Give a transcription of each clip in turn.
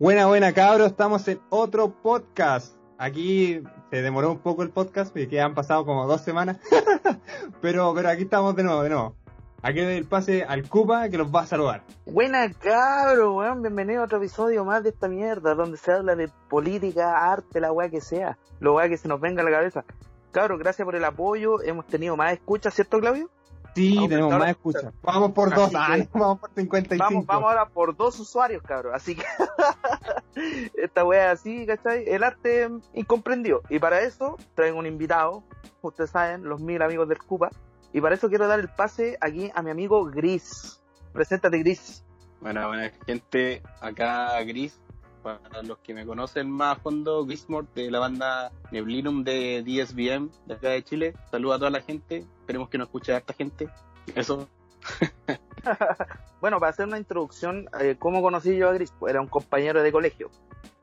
Buena, buena, cabros. Estamos en otro podcast. Aquí se demoró un poco el podcast, porque han pasado como dos semanas. pero, pero aquí estamos de nuevo, de nuevo. Aquí doy el pase al Cupa que los va a saludar. Buena cabros, weón. Bienvenido a otro episodio más de esta mierda, donde se habla de política, arte, la weá que sea. Lo weá que se nos venga a la cabeza. Cabros, gracias por el apoyo. Hemos tenido más escuchas, ¿cierto, Claudio? Sí, Vamos, tenemos más escuchas. Vamos por Así dos, que- ah, no, vamos por 55. Vamos, vamos ahora por dos usuarios, cabros. Así que esta wea así, ¿cachai? El arte incomprendido. Y para eso traigo un invitado, ustedes saben, los mil amigos del Cupa. Y para eso quiero dar el pase aquí a mi amigo Gris. Preséntate, Gris. Bueno, buena gente, acá Gris, para los que me conocen más a fondo, Grismore de la banda Neblinum de DSBM de acá de Chile. Saludos a toda la gente, esperemos que nos escuche harta gente. Eso, Bueno, para hacer una introducción, eh, ¿cómo conocí yo a Gris? Pues era un compañero de colegio.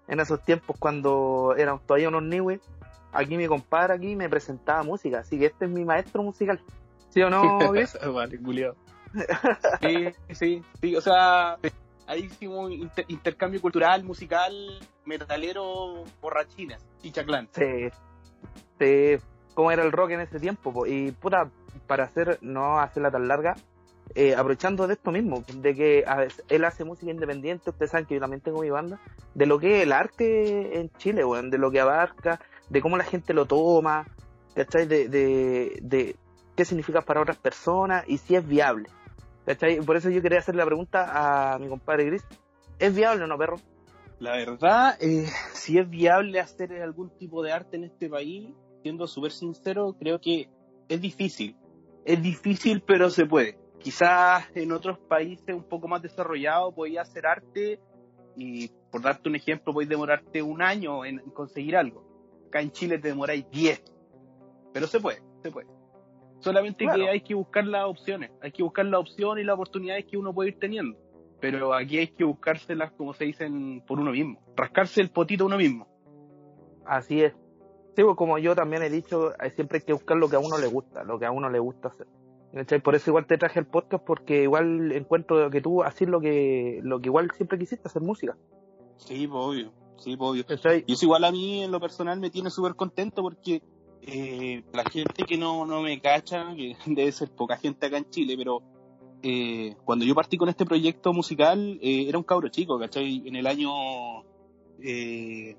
En esos tiempos cuando éramos todavía unos niños, aquí mi compadre aquí me presentaba música, así que este es mi maestro musical. ¿Sí o no, Gris? vale. Sí, sí, sí, o sea, ahí hicimos inter- intercambio cultural, musical, metalero, borrachines, chichaclán. Sí. Sí. ¿Cómo era el rock en ese tiempo? po? Y puta, para hacer, no hacerla tan larga, eh, aprovechando de esto mismo, de que a él hace música independiente, ustedes saben que yo también tengo mi banda, de lo que es el arte en Chile, de lo que abarca, de cómo la gente lo toma, ¿cachai? De, de, de qué significa para otras personas y si es viable. ¿Cachai? Por eso yo quería hacer la pregunta a mi compadre Gris. ¿Es viable o no, perro? La verdad, eh, si es viable hacer algún tipo de arte en este país, siendo súper sincero, creo que es difícil. Es difícil, pero se puede. Quizás en otros países un poco más desarrollados podías hacer arte y, por darte un ejemplo, podéis demorarte un año en en conseguir algo. Acá en Chile te demoráis 10. Pero se puede, se puede. Solamente Claro. que hay que buscar las opciones. Hay que buscar las opciones y las oportunidades que uno puede ir teniendo. Pero aquí hay que buscárselas, como se dicen, por uno mismo. Rascarse el potito uno mismo. Así es. Sí, pues como yo también he dicho, eh, siempre hay que buscar lo que a uno le gusta, lo que a uno le gusta hacer. ¿Cachai? Por eso igual te traje el podcast, porque igual encuentro que tú haces lo que, lo que igual siempre quisiste, hacer música. Sí, pues, obvio. Sí, pues, obvio. ¿Cachai? Y eso igual a mí, en lo personal, me tiene súper contento porque eh, la gente que no, no me cacha, que debe ser poca gente acá en Chile, pero eh, cuando yo partí con este proyecto musical, eh, era un cabro chico, ¿cachai? En el año eh,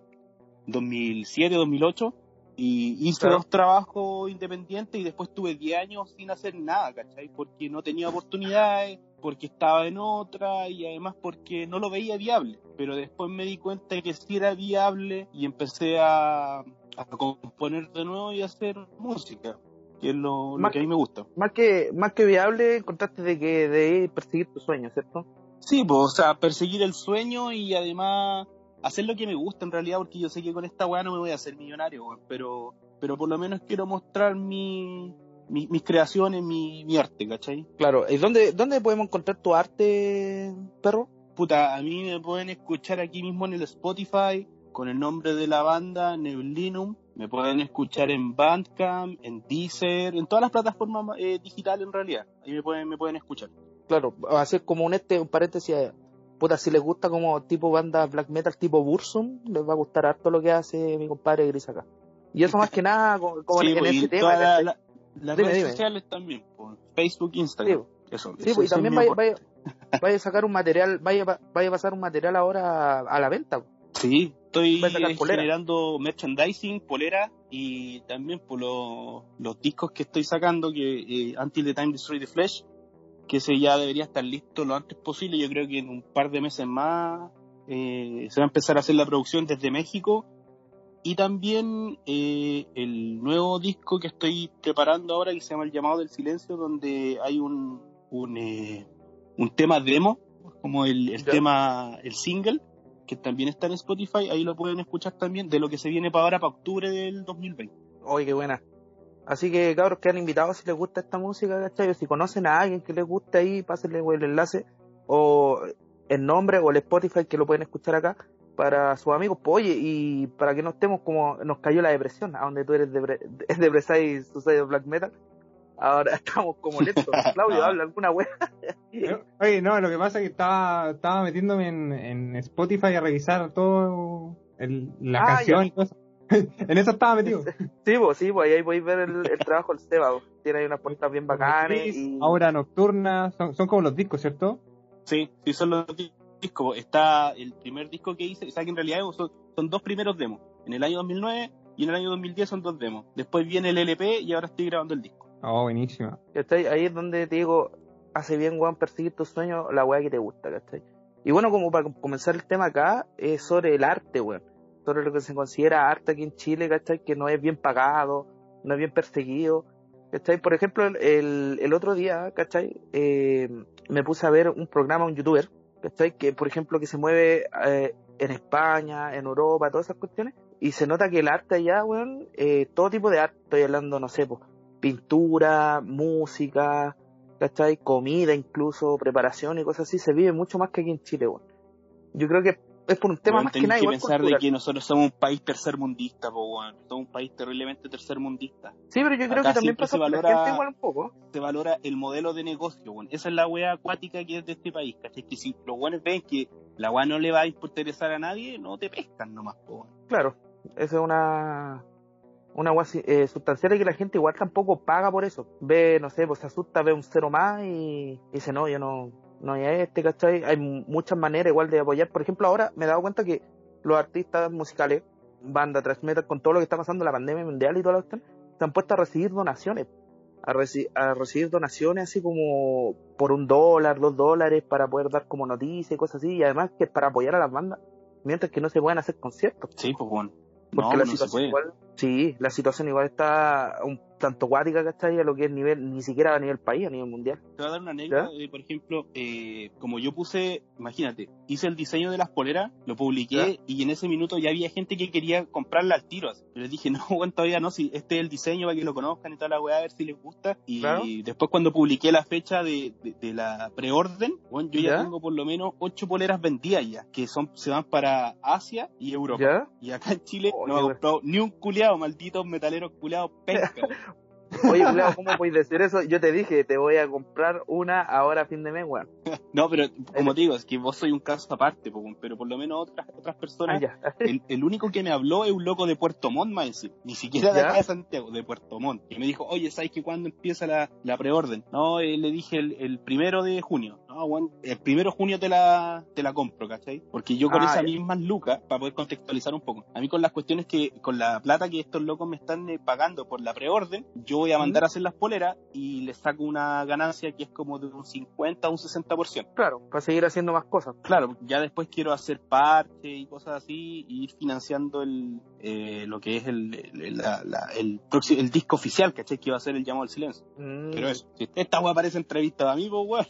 2007, 2008, y hice Claro. dos trabajos independientes y después tuve 10 años sin hacer nada, ¿cachai? Porque no tenía oportunidades, porque estaba en otra y además porque no lo veía viable. Pero después me di cuenta de que sí era viable y empecé a, a componer de nuevo y a hacer música, que es lo, que a mí me gusta. Más que, más que viable, encontraste de que de perseguir tu sueño, ¿cierto? Sí, pues, o sea, perseguir el sueño y además hacer lo que me gusta en realidad, porque yo sé que con esta weá no me voy a hacer millonario, weón, pero, pero por lo menos quiero mostrar mi, mi- mis creaciones, mi, mi arte, ¿cachai? Claro. ¿Y dónde, dónde podemos encontrar tu arte, perro? Puta, a mí me pueden escuchar aquí mismo en el Spotify con el nombre de la banda, Neblinum. Me pueden escuchar en Bandcamp, en Deezer, en todas las plataformas eh, digitales en realidad. Ahí me pueden, me pueden escuchar. Claro, hacer como un este, un paréntesis. Puta, si les gusta como tipo banda black metal tipo Bursum, les va a gustar harto lo que hace mi compadre Gris acá. Y eso más que nada, como, como Sí, en pues, ese tema. las Dime, redes dime. sociales también, por Facebook, Sí, Instagram. Eso, Sí, eso- pues, y también vaya, vaya, vaya a sacar un material, vaya, vaya a pasar un material ahora a la venta. Sí, estoy generando merchandising, polera y también por los, los discos que estoy sacando, que eh, Until the Time Destroy the Flesh, que ese ya debería estar listo lo antes posible. Yo creo que en un par de meses más eh, se va a empezar a hacer la producción desde México. Y también eh, el nuevo disco que estoy preparando ahora, que se llama El Llamado del Silencio, donde hay un, un, eh, un tema demo, como el, el tema, el single, que también está en Spotify, ahí lo pueden escuchar también, de lo que se viene para ahora, para octubre del 2020. Oye, qué buena. Así que cabros que han invitado si les gusta esta música, ¿cachai? O si conocen a alguien que les guste ahí, pásenle el enlace o el nombre o el Spotify que lo pueden escuchar acá para sus amigos. Pues, oye, y para que no estemos como nos cayó la depresión, a donde tú eres de, de Bresai Suicide Black Metal. Ahora estamos como lentos. Claudio, habla alguna wea. Oye, no, lo que pasa es que estaba, estaba metiéndome en, en Spotify a revisar todo el, la Ah, canción y cosas. en eso estaba metido. Sí, vos, sí, vos, ahí podéis ver el, el trabajo del Seba. vos. Tiene ahí unas puertas bien Y... Ahora nocturna, son, son como los discos, ¿cierto? Sí, sí, son los di- discos. Está el primer disco que hice, o sea que en realidad son, son dos primeros demos. En el año 2009 y en el año 2010 son dos demos. Después viene el LP y ahora estoy grabando el disco. Oh, buenísima. Ahí es donde te digo, hace bien, weón, perseguir tus sueños, la weá que te gusta, ¿cachai? Y bueno, como para comenzar el tema acá, es sobre el arte, weón. Sobre lo que se considera arte aquí en Chile, ¿cachai? Que no es bien pagado, no es bien perseguido, ¿cachai? Por ejemplo, el, el otro día, ¿cachai? Eh, me puse a ver un programa, un youtuber, ¿cachai? Que, por ejemplo, que se mueve eh, en España, en Europa, todas esas cuestiones. Y se nota que el arte allá, weón, eh, todo tipo de arte, estoy hablando, no sé, pues, pintura, música, ¿cachai? Comida incluso, preparación y cosas así, se vive mucho más que aquí en Chile, weón. Yo creo que es por un tema Weón, más que nada que igual pensar de que nosotros somos un país tercermundista, po, weón. Somos un país terriblemente tercermundista. Sí, pero yo creo que también pasa se por la valora- gente igual un poco. Se valora el modelo de negocio, weón. Esa es la wea acuática que es de este país, ¿cachai? Que si los weones ven que la wea no le va a interesar a nadie, no te pescan nomás, po. Claro, esa es una una agua eh, sustancial y que la gente igual tampoco paga por eso. Ve, no sé, pues se asusta, ve un cero más y dice, no, yo no, no hay a este, ¿cachai? Hay mu- muchas maneras igual de apoyar. Por ejemplo, ahora me he dado cuenta que los artistas musicales, banda, thrash metal, con todo lo que está pasando, la pandemia mundial y toda la cuestión, se han puesto a recibir donaciones. A, reci- a recibir donaciones así como por un dólar, dos dólares para poder dar como noticias y cosas así. Y además que para apoyar a las bandas, mientras que no se puedan hacer conciertos. Sí, pues, weón. Porque No, la no se situación puede. igual, sí, la situación igual está un tanto cuática, ¿cachai? A lo que es nivel, ni siquiera a nivel país, a nivel mundial. Te voy a dar una anécdota de, por ejemplo, eh, como yo puse, imagínate, hice el diseño de las poleras, lo publiqué Ya. y en ese minuto ya había gente que quería comprarla al tiro. Yo les dije, no, bueno, todavía no, si este es el diseño para que lo conozcan y toda la weá, a ver si les gusta. Y Claro. después cuando publiqué la fecha de, de- de la preorden, bueno, yo ya, Ya. tengo por lo menos ocho poleras vendidas ya, que son se van para Asia y Europa. ¿Ya? Y acá en Chile Oh, no me ha comprado ni un culeado, malditos metaleros culeados penca. Oye, Leo, ¿cómo podéis decir eso? Yo te dije, te voy a comprar una ahora a fin de mes, weón. No, pero como te digo, es que vos soy un caso aparte, pero por lo menos otras otras personas, Ah, el, el único que me habló es un loco de Puerto Montt, más ni siquiera de ¿Ya? acá de Santiago, de Puerto Montt. Y me dijo, oye, ¿sabes que cuándo empieza la, la preorden? No, eh, le dije el, el primero de junio. No, bueno, el primero de junio te la, te la compro, ¿cachai? Porque yo con Ah, esas mismas lucas, para poder contextualizar un poco, a mí con las cuestiones que, con la plata que estos locos me están eh, pagando por la preorden, yo voy a mandar a hacer las poleras y les saco una ganancia que es como de un 50 a un 60%. Claro, para seguir haciendo más cosas. Claro, ya después quiero hacer parche y cosas así y ir financiando el, eh, lo que es el, el, la- la- el, próximo, el disco oficial, ¿cachai? Que va a ser el llamado al silencio. Mm. Pero eso, si esta weá parece entrevista a mí, pues weón.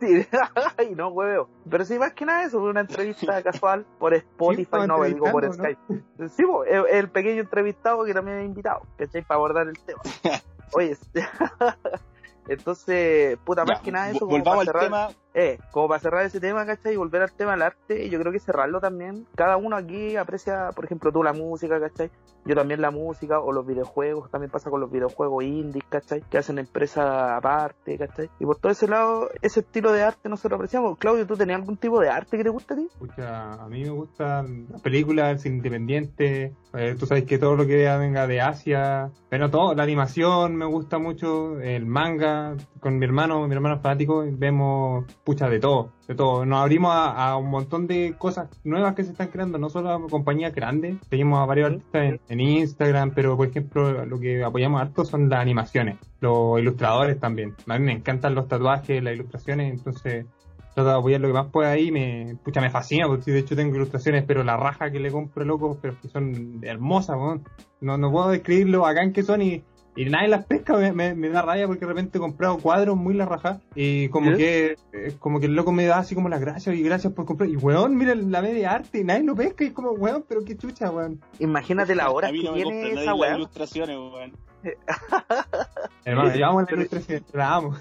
Sí, Ay, no, hueveo. Pero sí, más que nada eso, una entrevista casual por Spotify, no, digo por Skype. Sí, po, el, el pequeño entrevistado que también he invitado, ¿cachai? Para abordar el tema. Oye, entonces, puta, más Ya, que nada eso, volvamos al tema. Eh, como para cerrar ese tema, ¿cachai? Y volver al tema del arte, yo creo que cerrarlo también. Cada uno aquí aprecia, por ejemplo, tú la música, ¿cachai? Yo también la música o los videojuegos, también pasa con los videojuegos indies, ¿cachai? Que hacen empresas aparte, ¿cachai? Y por todo ese lado, ese estilo de arte nosotros apreciamos. Claudio, ¿tú tenías algún tipo de arte que te gusta a ti? Escucha, a mí me gustan las películas, el cine independiente. eh, tú sabes que todo lo que venga de Asia. Pero todo, la animación me gusta mucho, el manga. Con mi hermano, mi hermano es fanático, vemos, pucha, de todo, de todo. Nos abrimos a, a un montón de cosas nuevas que se están creando, no solo a compañías grandes. Seguimos a varios artistas en, en Instagram, pero por ejemplo, lo que apoyamos harto son las animaciones, los ilustradores también. A mí me encantan los tatuajes, las ilustraciones, entonces trato de apoyar lo que más pueda ahí, me, pucha, me fascina, porque de hecho tengo ilustraciones, pero la raja que le compro, loco, pero que son hermosas, weón. No, no puedo describir lo bacán que son y, y nadie las pesca, me, me, me da rabia porque de repente he comprado cuadros muy la raja y como ¿Sí? que eh, como que el loco me da así como las gracias y gracias por comprar. Y weón, mira la media arte y nadie lo pesca y es como, weón, pero qué chucha, weón. Imagínate la hora que no tiene esa weá. ilustraciones, weón. Hermano, llevamos la ilustración, la amo.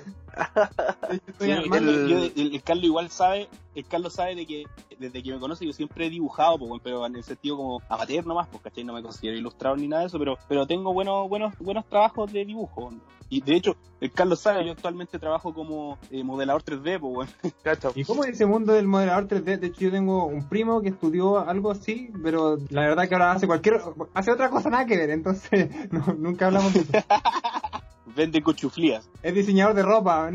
Sí, el, yo- el- el Carlos igual sabe, el Carlos sabe de que desde que me conoce yo siempre he dibujado, pues, pero en el sentido como amateur nomás, pues, ¿cachai? No me considero ilustrador ni nada de eso, pero, pero tengo buenos, buenos, buenos trabajos de dibujo. Y de hecho, el Carlos sabe, yo actualmente trabajo como eh, modelador 3D, pues. ¿Y cómo es ese mundo del modelador 3D? De hecho, yo tengo un primo que estudió algo así, pero la verdad que ahora hace cualquier... Hace otra cosa nada que ver, entonces no, nunca hablamos de eso. Vende cuchuflías. Es diseñador de ropa,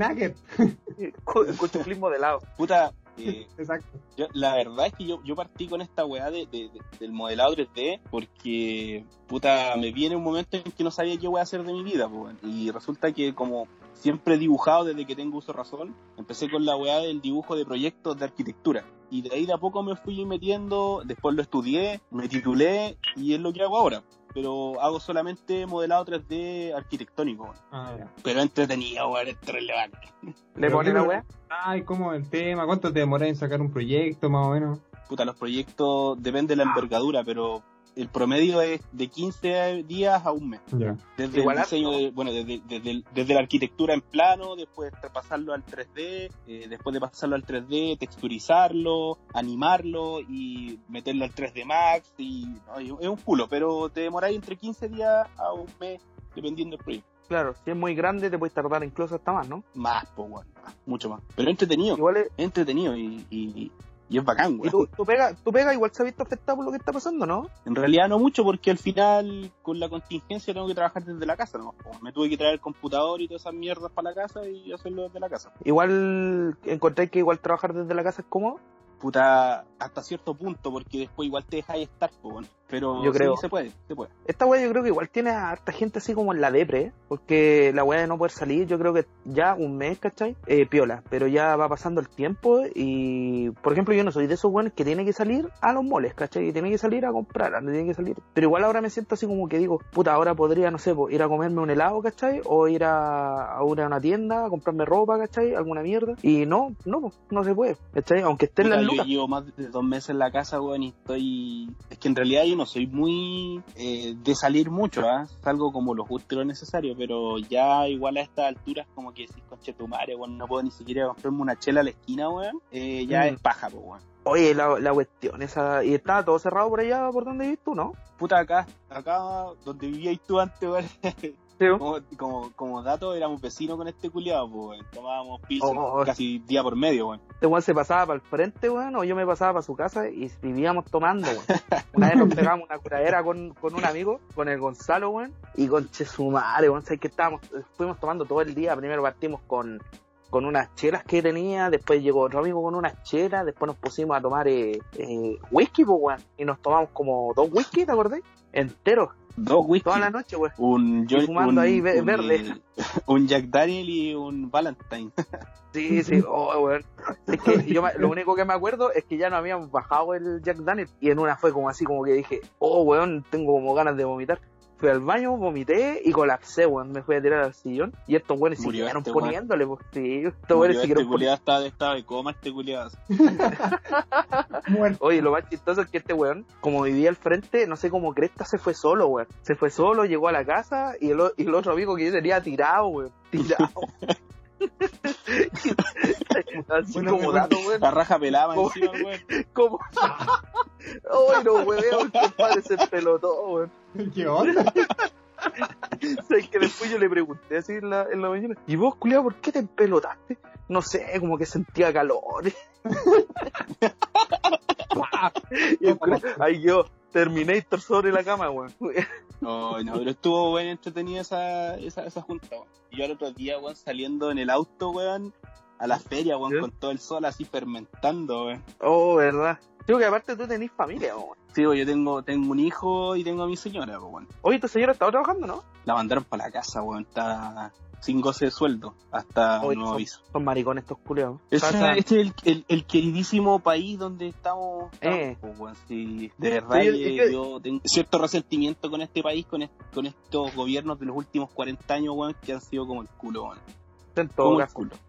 cuchuflismo de lado. Puta, eh, Exacto. Yo- la verdad es que yo, yo partí con esta weá de, de- de- del modelado 3D porque, puta, me viene un momento en que no sabía qué voy a hacer de mi vida, po, weón. y resulta que como siempre he dibujado desde que tengo uso de razón, empecé con la weá del dibujo de proyectos de arquitectura. Y de ahí de a poco me fui metiendo, después lo estudié, me titulé y es lo que hago ahora. Pero hago solamente modelado 3D arquitectónico. Ah, pero entretenido, weón, es relevante. ¿Le Pero pone qué la weá? Ay, ¿cómo el tema? ¿Cuánto te demoras en sacar un proyecto, más o menos? puta, los proyectos depende de la envergadura, pero el promedio es de 15 días a un mes. Desde Igual el diseño, de- bueno, desde, desde, desde la arquitectura en plano, después de pasarlo al 3D, eh, después de pasarlo al 3D, texturizarlo, animarlo y meterlo al 3D Max, y no, y es un culo, pero te demoráis entre 15 días a un mes, dependiendo del proyecto. Claro, si es muy grande te puedes tardar incluso hasta más, ¿no? Más, pues, bueno, mucho más. Pero entretenido, Igual es, es entretenido y, y, y es bacán, y weón. tu, tu pega, tu pega igual se ha visto afectada por lo que está pasando, ¿no? En realidad no mucho porque al final con la contingencia tengo que trabajar desde la casa, ¿no? Me tuve que traer el computador y todas esas mierdas para la casa y hacerlo desde la casa. Igual encontré que igual trabajar desde la casa es cómodo. Puta, hasta cierto punto porque después igual te dejáis estar, bueno. Pero Yo sí, creo. se puede, se puede. Esta weá yo creo que igual tiene a harta gente así como en la depre, porque la weá de no poder salir, yo creo que ya un mes, ¿cachai? Eh, piola, pero ya va pasando el tiempo y, por ejemplo, yo no soy de esos weones que tiene que salir a los moles, ¿cachai? Y tiene que salir a comprar, no tiene que salir. Pero igual ahora me siento así como que digo, puta, ahora podría, no sé, ir a comerme un helado, ¿cachai? O ir a, a una, tienda a comprarme ropa, ¿cachai? Alguna mierda. Y no, no, no se puede, ¿cachai? Aunque estén Puta, las yo llevo más de dos meses en la casa, weón, y estoy... Es que en realidad yo no soy muy eh, de salir mucho, ¿ah? Salgo como lo justo y lo necesario, pero ya igual a estas alturas como que decís, conche tu madre, weón, no puedo ni siquiera comprarme una chela a la esquina, weón. Eh, ya Mm. es paja, pues, weón. Oye, la, la cuestión esa, y estaba todo cerrado por allá, por donde vivís tú, ¿no? Puta, acá, acá donde vivías tú antes, weón, como, como, como dato, éramos vecinos con este culiado, pues. Tomábamos piso Oh, oh. casi día por medio, weón. Este weón se pasaba para el frente, weón, o yo me pasaba para su casa y vivíamos tomando, weón. Una vez nos pegamos una curadera con, con un amigo, con el Gonzalo, weón, y con Chesumare, weón, ¿sabes que estábamos? Fuimos tomando todo el día, primero partimos con, con unas chelas que tenía, después llegó otro amigo con unas chelas, después nos pusimos a tomar eh, eh, whisky, pues, weón, y nos tomamos como dos whisky, ¿te acordás? Enteros, Dos whisky. toda la noche, weón. Un, fumando un- ahí un- verde. Un Jack Daniel y un Valentine. Sí, sí, oh, weón. Es que yo lo único que me acuerdo es que ya no habíamos bajado el Jack Daniel y en una fue como así como que dije, oh, weón, tengo como ganas de vomitar. Fui al baño, vomité y colapsé, weón. Me fui a tirar al sillón y estos weones siguieron este weón. poniéndole, pues sí, estos weones este siguieron culiado está de estado de coma, este culiado. Oye, lo más chistoso es que este weón, como vivía al frente, no sé cómo cresta se fue solo, weón. Se fue solo, llegó a la casa y el, y el otro amigo que yo tenía tirado, weón. Tirado. Así Bueno, como mejor- dato, weón. La raja pelaba encima, weón. ¿Cómo? Ay, no, weón, compadre se pelotó, weón. ¿Qué onda? ¿Sabes que después yo le pregunté así en la, en la mañana, ¿y vos, culiao, por qué te empelotaste? No sé, como que sentía calor. y el ahí yo, Terminator sobre la cama, weón. Oh, no, pero estuvo bien entretenida esa, esa, esa junta, weón. Y yo el otro día, weón, saliendo en el auto, weón, a la feria, weón, ¿Sí? con todo el sol así fermentando, weón. Oh, verdad. Digo que aparte tú tenés familia, weón. Sí, weón, yo tengo, tengo un hijo y tengo a mi señora, weón. Oye, tu señora estaba trabajando, ¿no? La mandaron para la casa, weón, está sin goce de sueldo, hasta Oye, nuevo son, aviso. son maricones estos culiados. Este, es el, el, el queridísimo país donde estamos. estamos, Eh. pues, weón, sí. De verdad, Sí, que- yo tengo cierto resentimiento con este país, con, con estos gobiernos de los últimos 40 años, weón, que han sido como el culo, weón. en todo.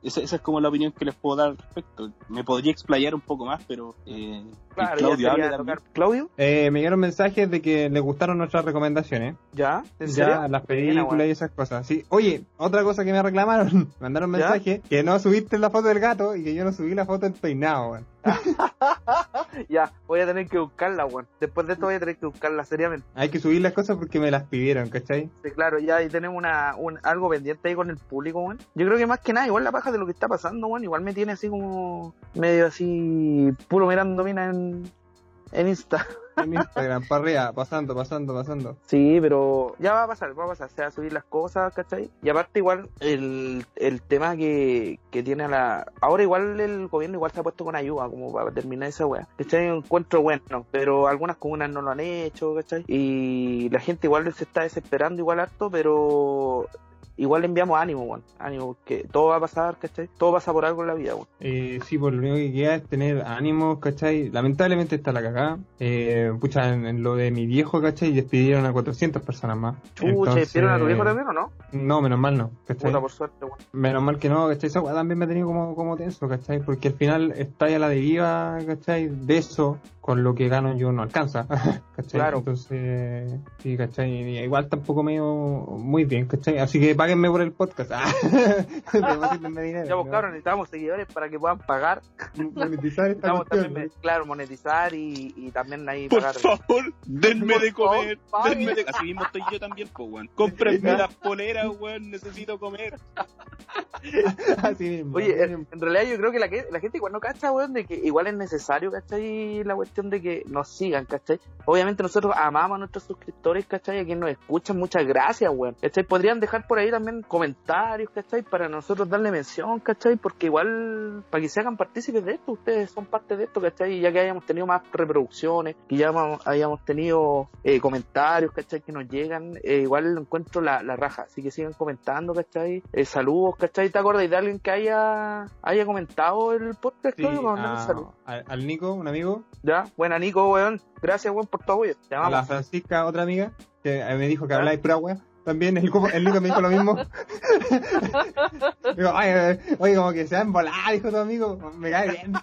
Esa, esa es como la opinión que les puedo dar al respecto. Me podría explayar un poco más, pero eh, Claro, Claudio. Eh, me dieron mensajes de que les gustaron nuestras recomendaciones. ¿Ya? ¿En Ya, serio? las películas y esas cosas. Sí. Oye, otra cosa que me reclamaron, me mandaron ¿Ya? mensaje que no subiste la foto del gato y que yo no subí la foto del peinado, weón. Ya, voy a tener que buscarla, weón. Después de esto voy a tener que buscarla seriamente. Hay que subir las cosas porque me las pidieron, ¿cachai? Sí, claro, ya ahí tenemos una, un, algo pendiente ahí con el público, weón. Yo creo que más que nada, igual la paja de lo que está pasando, weón, igual me tiene así como medio así puro mirando mina en, en Insta. En Instagram, para arriba, pasando, pasando, pasando. Sí, pero ya va a pasar, va a pasar, se va a subir las cosas, ¿cachai? Y aparte igual el, el tema que, que tiene la... Ahora igual el gobierno igual se ha puesto con ayuda como para terminar esa weá. ¿Cachai? Un encuentro bueno, pero algunas comunas no lo han hecho, ¿cachai? Y la gente igual se está desesperando igual harto, pero igual le enviamos ánimo, weón. Ánimo, porque todo va a pasar, ¿cachai? Todo pasa por algo en la vida, weón. Eh, sí, pues lo único que queda es tener ánimos, ¿cachai? Lamentablemente está la cagada. Eh, pucha, en, en lo de mi viejo, ¿cachai? Despidieron a 400 personas más. Chucha, Entonces, ¿vieron a tu viejo también o no? No, menos mal no, ¿cachai? Puta, por suerte, weón. Menos mal que no, ¿cachai? Esa también me ha tenido como, como tenso, ¿cachai? Porque al final está ya la deriva, ¿cachai? De eso, con lo que gano yo no alcanza, ¿cachai? Claro. Entonces, sí, ¿cachai? Y igual tampoco me muy bien, ¿cachai? Así que páguenme por el podcast. Ah, dinero, Ya, pues ¿no? cabrón, necesitamos seguidores para que puedan pagar Monetizar esta Necesitamos cuestión, también, claro, monetizar y, y también ahí Por pagar. favor, denme Por de comer. favor, denme de... Así mismo estoy yo también, pues, weón. Cómprenme las poleras, weón. Necesito comer. Así mismo. Oye, así en, realidad yo creo que la, que la gente igual no cacha, weón, de que igual es necesario, ¿cachai? La cuestión de que nos sigan, ¿cachai? Obviamente nosotros amamos a nuestros suscriptores, ¿cachai? A quienes nos escuchan, muchas gracias, weón. ¿Cachai? Podrían dejar por ahí también comentarios, ¿cachai? Para nosotros darle mención, ¿cachai? Porque igual, para que se hagan partícipes de esto, ustedes son parte de esto, ¿cachai? Ya que hayamos tenido más reproducciones, que ya hayamos tenido eh, comentarios, ¿cachai? Que nos llegan, eh, igual encuentro la, la raja. Así que sigan comentando, ¿cachai? Eh, saludos, ¿cachai? ¿Te acuerdas de alguien que haya, haya comentado el podcast? Sí, Claudio? Para mandarle un a- saludo. al, al Nico, un amigo, Ya, buena Nico, weón. Gracias, weón, por tu apoyo. Te a la amamos. Francisca, otra amiga, que eh, me dijo que ¿Ya? habláis pura wea. También el, el Nico me dijo lo mismo. Digo, ay, eh, oye, como que se va a embolar, dijo tu amigo. Me cae bien.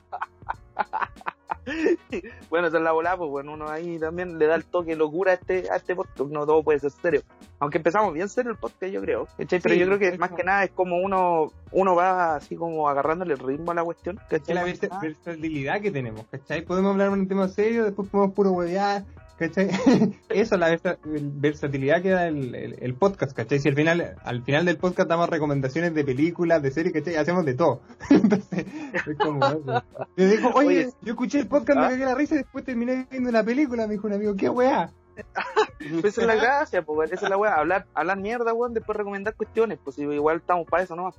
Bueno, esa es la volada, pues bueno, uno ahí también le da el toque locura a este, a este podcast, no todo puede ser serio. Aunque empezamos bien serio el podcast, yo creo. ¿cachai? Pero Sí, yo creo que más como- que nada es como uno, uno va así como agarrándole el ritmo a la cuestión. Es la versatilidad que tenemos, ¿cachai? Podemos hablar de un tema serio, después podemos puro huevear, ¿cachai? Eso es la versa- versatilidad que da el, el- el podcast, ¿cachai? Si al final, al final del podcast damos recomendaciones de películas, de series, ¿cachai? Hacemos de todo. Entonces, es como eso. Yo digo, oye, Oye, yo escuché el podcast, me ¿ah? cagué la risa y después terminé viendo una película, me dijo un amigo, ¿qué weá? Pues esa es la gracia, pues, esa es la weá. Hablar, hablar mierda, weón, después recomendar cuestiones. Pues igual estamos para eso, ¿no?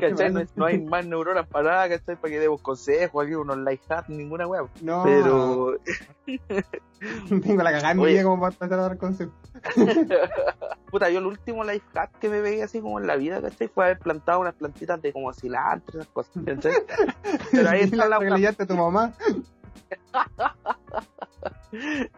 ¿Cachai? No, no hay más neuronas para nada, ¿cachai? Para que demos consejos, aquí unos life hacks, ninguna weá. No, Pero, tengo la cagada en mi vida como para empezar a dar consejos. puta, yo el último life hack que me veía así como en la vida, ¿cachai? Fue haber plantado unas plantitas de como cilantro, esas cosas, ¿cachai? Pero ahí está la weá. tu mamá.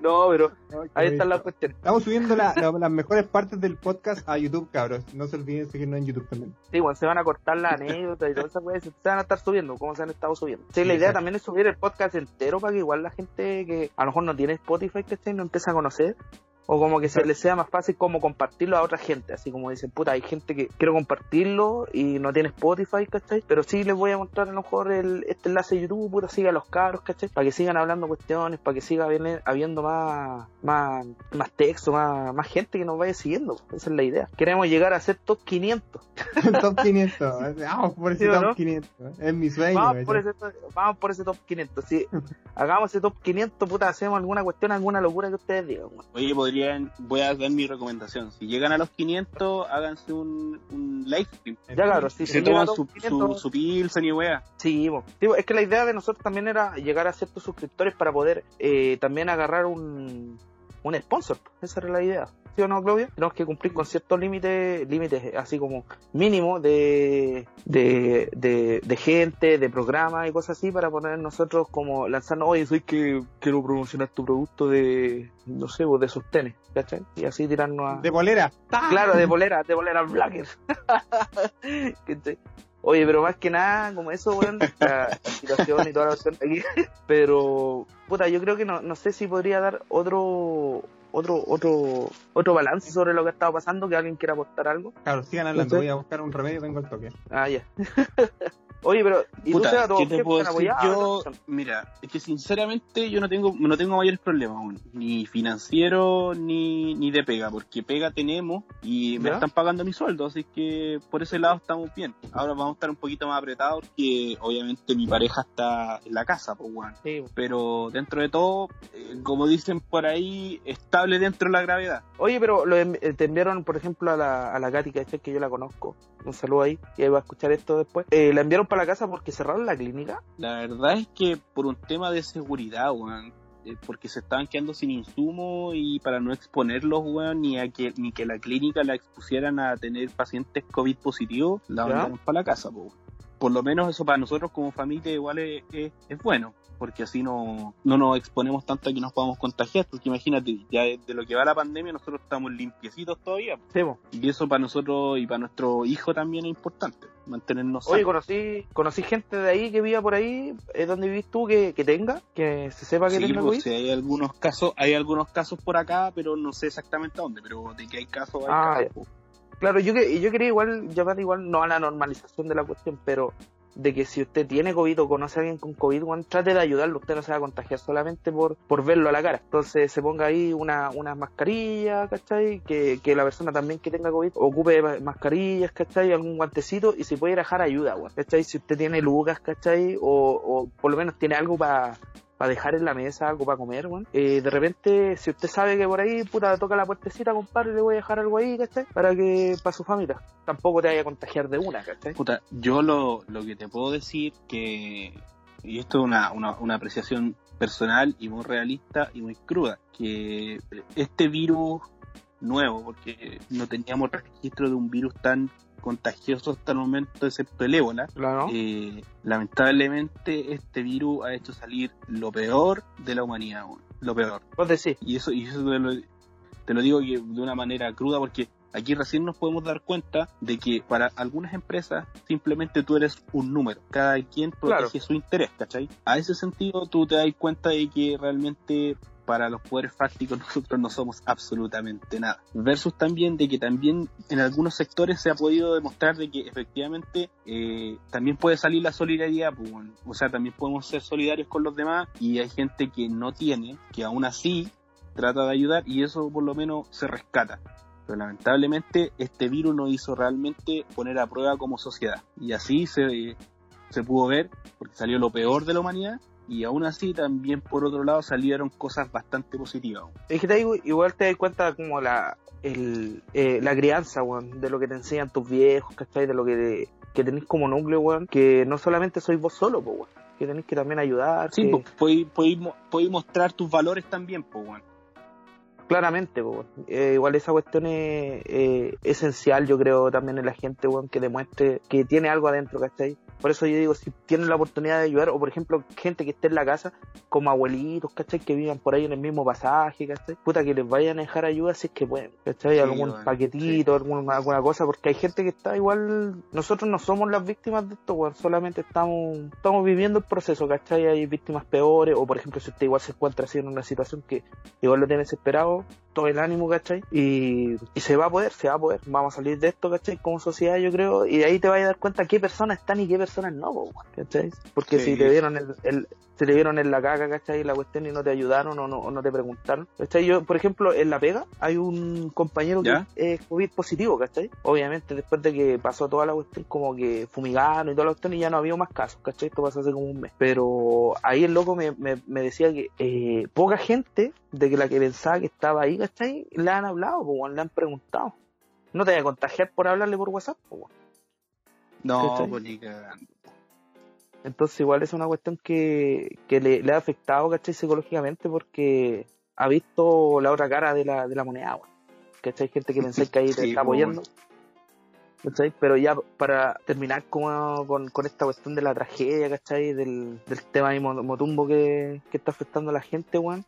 No, pero ahí está la cuestión. Estamos subiendo la- la- las mejores partes del podcast a YouTube, cabros. No se olviden seguirnos en YouTube también. Sí, bueno, se van a cortar la anécdota y todas esas weas, se van a estar subiendo, como se han estado subiendo. Sí, la idea también es subir el podcast entero para que igual la gente que a lo mejor no tiene Spotify, ¿cachai? No empieza a conocer. O como que se les sea más fácil como compartirlo a otra gente. Así como dicen, puta, hay gente que quiero compartirlo y no tiene Spotify, ¿cachai? Pero sí les voy a mostrar a lo mejor el, este enlace de YouTube, puta, siga a los caros, ¿cachai? Para que sigan hablando cuestiones, para que siga habiendo, habiendo más, más, más texto, más, más gente que nos vaya siguiendo. Esa es la idea. Queremos llegar a ser top 500. top 500. Vamos por ese ¿Sí o top no? 500. Es mi sueño. Vamos por, ese, vamos por ese top 500. Si hagamos ese top 500, puta, hacemos alguna cuestión, alguna locura que ustedes digan. Oye, podrían, voy a dar mi recomendación. Si llegan a los 500, háganse un, un live stream. Ya, claro, si Y se toman su, 500, su, su pilsen y wea. Sí. Sí, es que la idea de nosotros también era llegar a ciertos suscriptores para poder eh, también agarrar un, un sponsor. Esa era la idea. ¿Sí o no, Claudia? Tenemos que cumplir con ciertos límites, límites así como mínimo de, de, de, de gente, de programas y cosas así para poner nosotros como lanzarnos, oye, soy que quiero promocionar tu producto de, no sé, de sostenes, ¿cachai? Y así tirarnos a... De polera. ¡Ta! Claro, de bolera, de bolera blacker. Oye, pero más que nada, como eso, weón, la situación y toda la cuestión aquí. Pero, puta, yo creo que no, no sé si podría dar otro otro otro otro balance sobre lo que ha estado pasando, que alguien quiera aportar algo. Claro, sigan hablando, voy a buscar un remedio, vengo al toque. Ah, ya. Oye, pero ¿y Puta, tú, Seba, ¿qué te puedo decir? Yo, mira, es que sinceramente yo no tengo, no tengo mayores problemas aún, ni financiero ni, ni de pega, porque pega tenemos y me ¿Ya? están pagando mi sueldo, así que por ese lado estamos bien. Ahora vamos a estar un poquito más apretados porque obviamente mi pareja está en la casa, pues. Sí. Pero dentro de todo, eh, como dicen por ahí, estable dentro de la gravedad. Oye, pero lo te enviaron, por ejemplo, a la, a la Katy, ¿cachai? que yo la conozco. Un saludo ahí, y ahí va a escuchar esto después. Eh, la enviaron para la casa porque cerraron la clínica. La verdad es que por un tema de seguridad, weón, eh, porque se estaban quedando sin insumo y para no exponerlos, weón, ni a que ni que la clínica la expusieran a tener pacientes COVID positivos, la mandaron para la casa, po. Por lo menos eso para nosotros como familia igual es, es- es bueno, porque así no, no nos exponemos tanto a que nos podamos contagiar, porque imagínate, ya de, lo que va la pandemia nosotros estamos limpiecitos todavía, Sí, po. y eso para nosotros y para nuestro hijo también es importante, mantenernos Oye, sanos. conocí, conocí gente de ahí que viva por ahí, eh, donde vivís tú, que, que tenga, que se sepa que Sí, tenga pues, COVID. sí, hay algunos casos, hay algunos casos por acá, pero no sé exactamente dónde, pero de que hay casos, hay Ah, casos, ya. pues. Claro, yo, yo quería igual llamar igual, no a la normalización de la cuestión, pero de que si usted tiene COVID o conoce a alguien con COVID, weón, trate de ayudarlo, usted no se va a contagiar solamente por, por verlo a la cara. Entonces se ponga ahí una, una mascarilla, ¿cachai? Que, que la persona también que tenga COVID ocupe ma- mascarillas, ¿cachai? Algún guantecito y si puede ir a dejar ayuda, weón, ¿cachai? Si usted tiene lucas, ¿cachai? O, o por lo menos tiene algo para para dejar en la mesa algo para comer, weón. Eh, de repente, si usted sabe que por ahí, puta, toca la puertecita, compadre, le voy a dejar algo ahí, ¿cachai? Para que, para su familia. Tampoco te vaya a contagiar de una, ¿cachai? Puta, yo lo, lo que te puedo decir que, y esto es una, una, una apreciación personal y muy realista y muy cruda, que este virus nuevo, porque no teníamos registro de un virus tan contagioso hasta el momento, excepto el ébola, Claro. eh, lamentablemente este virus ha hecho salir lo peor de la humanidad, weón. lo peor. Vos decís, Y eso, y eso te, lo, te lo digo de una manera cruda porque aquí recién nos podemos dar cuenta de que para algunas empresas simplemente tú eres un número. Cada quien protege Claro. su interés, ¿cachai? A ese sentido tú te das cuenta de que realmente para los poderes fácticos nosotros no somos absolutamente nada. Versus también de que también en algunos sectores se ha podido demostrar de que efectivamente eh, también puede salir la solidaridad, pues, o sea, también podemos ser solidarios con los demás y hay gente que no tiene, que aún así trata de ayudar y eso por lo menos se rescata. Pero lamentablemente este virus nos hizo realmente poner a prueba como sociedad. Y así se, se pudo ver, porque salió lo peor de la humanidad, y aún así también por otro lado salieron cosas bastante positivas. es que te digo, igual te das cuenta como la, el, eh, la crianza, weón, de lo que te enseñan tus viejos, ¿cachai? De lo que, que tenéis como núcleo, weón, que no solamente sois vos solo, pues, weón, que tenéis que también ayudar. Sí, que- pues podéis, podéis mo- podéis mostrar tus valores también, pues bueno. Claramente, po, weón. Eh, igual esa cuestión es eh, esencial, yo creo, también en la gente, weón, que demuestre que tiene algo adentro, ¿cachai? Por eso yo digo, si tienen la oportunidad de ayudar, o por ejemplo, gente que esté en la casa, como abuelitos, ¿cachai? Que vivan por ahí en el mismo pasaje, ¿cachai? Puta, que les vayan a dejar ayuda si es que pueden, ¿cachai? Sí, Algún paquetito, alguna, alguna cosa, porque hay gente que está igual, nosotros no somos las víctimas de esto, weón, solamente estamos, estamos viviendo el proceso, ¿cachai? Hay víctimas peores, o por ejemplo, si usted igual se encuentra así en una situación que igual lo tiene desesperado, todo el ánimo, ¿cachai? Y, y se va a poder, se va a poder. Vamos a salir de esto, ¿cachai? Como sociedad, yo creo. Y de ahí te vas a dar cuenta qué personas están y qué personas no, po. Porque Sí. si te vieron el, el- se te vieron en la caca, ¿cachai? La cuestión y no te ayudaron o no, o no te preguntaron. ¿Cachai? Yo, por ejemplo, en La Pega hay un compañero ¿Ya? que es COVID positivo, ¿cachai? Obviamente después de que pasó toda la cuestión como que fumigaron y toda la cuestión y ya no había más casos, ¿cachai? Esto pasó hace como un mes. Pero ahí el loco me, me, me decía que eh, poca gente de que la que pensaba que estaba ahí, ¿cachai? Le han hablado, weón, le han preguntado. No te voy a contagiar por hablarle por WhatsApp. No, pues. Entonces igual es una cuestión que, que le, le ha afectado, ¿cachai? Psicológicamente porque ha visto la otra cara de la, de la moneda, weón. ¿Cachai? Gente que pensáis que ahí te Sí, está pues, apoyando. ¿Cachai? Pero ya para terminar con, con esta cuestión de la tragedia, ¿cachai? Del, del tema ahí mo- motumbo que, que está afectando a la gente, weón.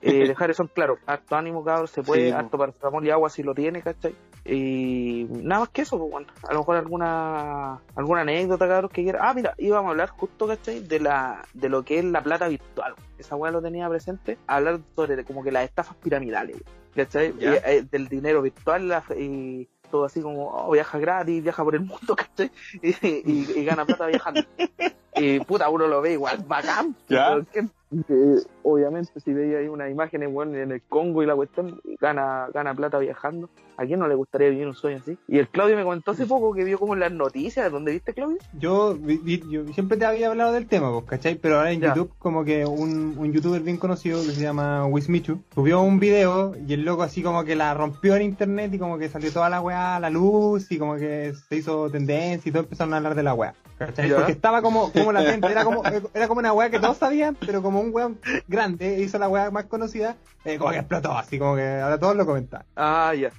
Eh, dejar eso en claro, harto ánimo, cabrón, se puede, Sí, harto paracetamol y agua si lo tiene, ¿cachai? Y nada más que eso, pues, bueno. A lo mejor alguna alguna anécdota, cabros, que quiera. Ah, mira, íbamos a hablar justo, ¿cachai? De, la, de lo que es la plata virtual. Esa weá lo tenía presente. Hablar sobre como que las estafas piramidales, ¿cachai? Y, eh, del dinero virtual la- y todo así como, oh, viaja gratis, viaja por el mundo, ¿cachai? Y, y- y gana plata viajando. Y puta, uno lo ve igual, bacán. Ya. pero que- que, obviamente, si veía ahí unas imágenes, bueno, en el Congo y la cuestión, gana, gana plata viajando. ¿A quién no le gustaría vivir un sueño así? Y el Claudio me comentó hace poco que vio como en las noticias, ¿dónde viste, Claudio? Yo, vi- vi- yo siempre te había hablado del tema, pues, ¿cachai? Pero ahora en Ya. YouTube, como que un, un youtuber bien conocido que se llama Wismichu, subió un video y el loco así como que la rompió en internet y como que salió toda la weá a la luz y como que se hizo tendencia y todo empezaron a hablar de la weá. Porque estaba como, como la gente, era como, era como una weá que todos sabían, pero como un weón grande hizo la weá más conocida, eh, como que explotó, así como que ahora todos lo comentan. Ah, ya.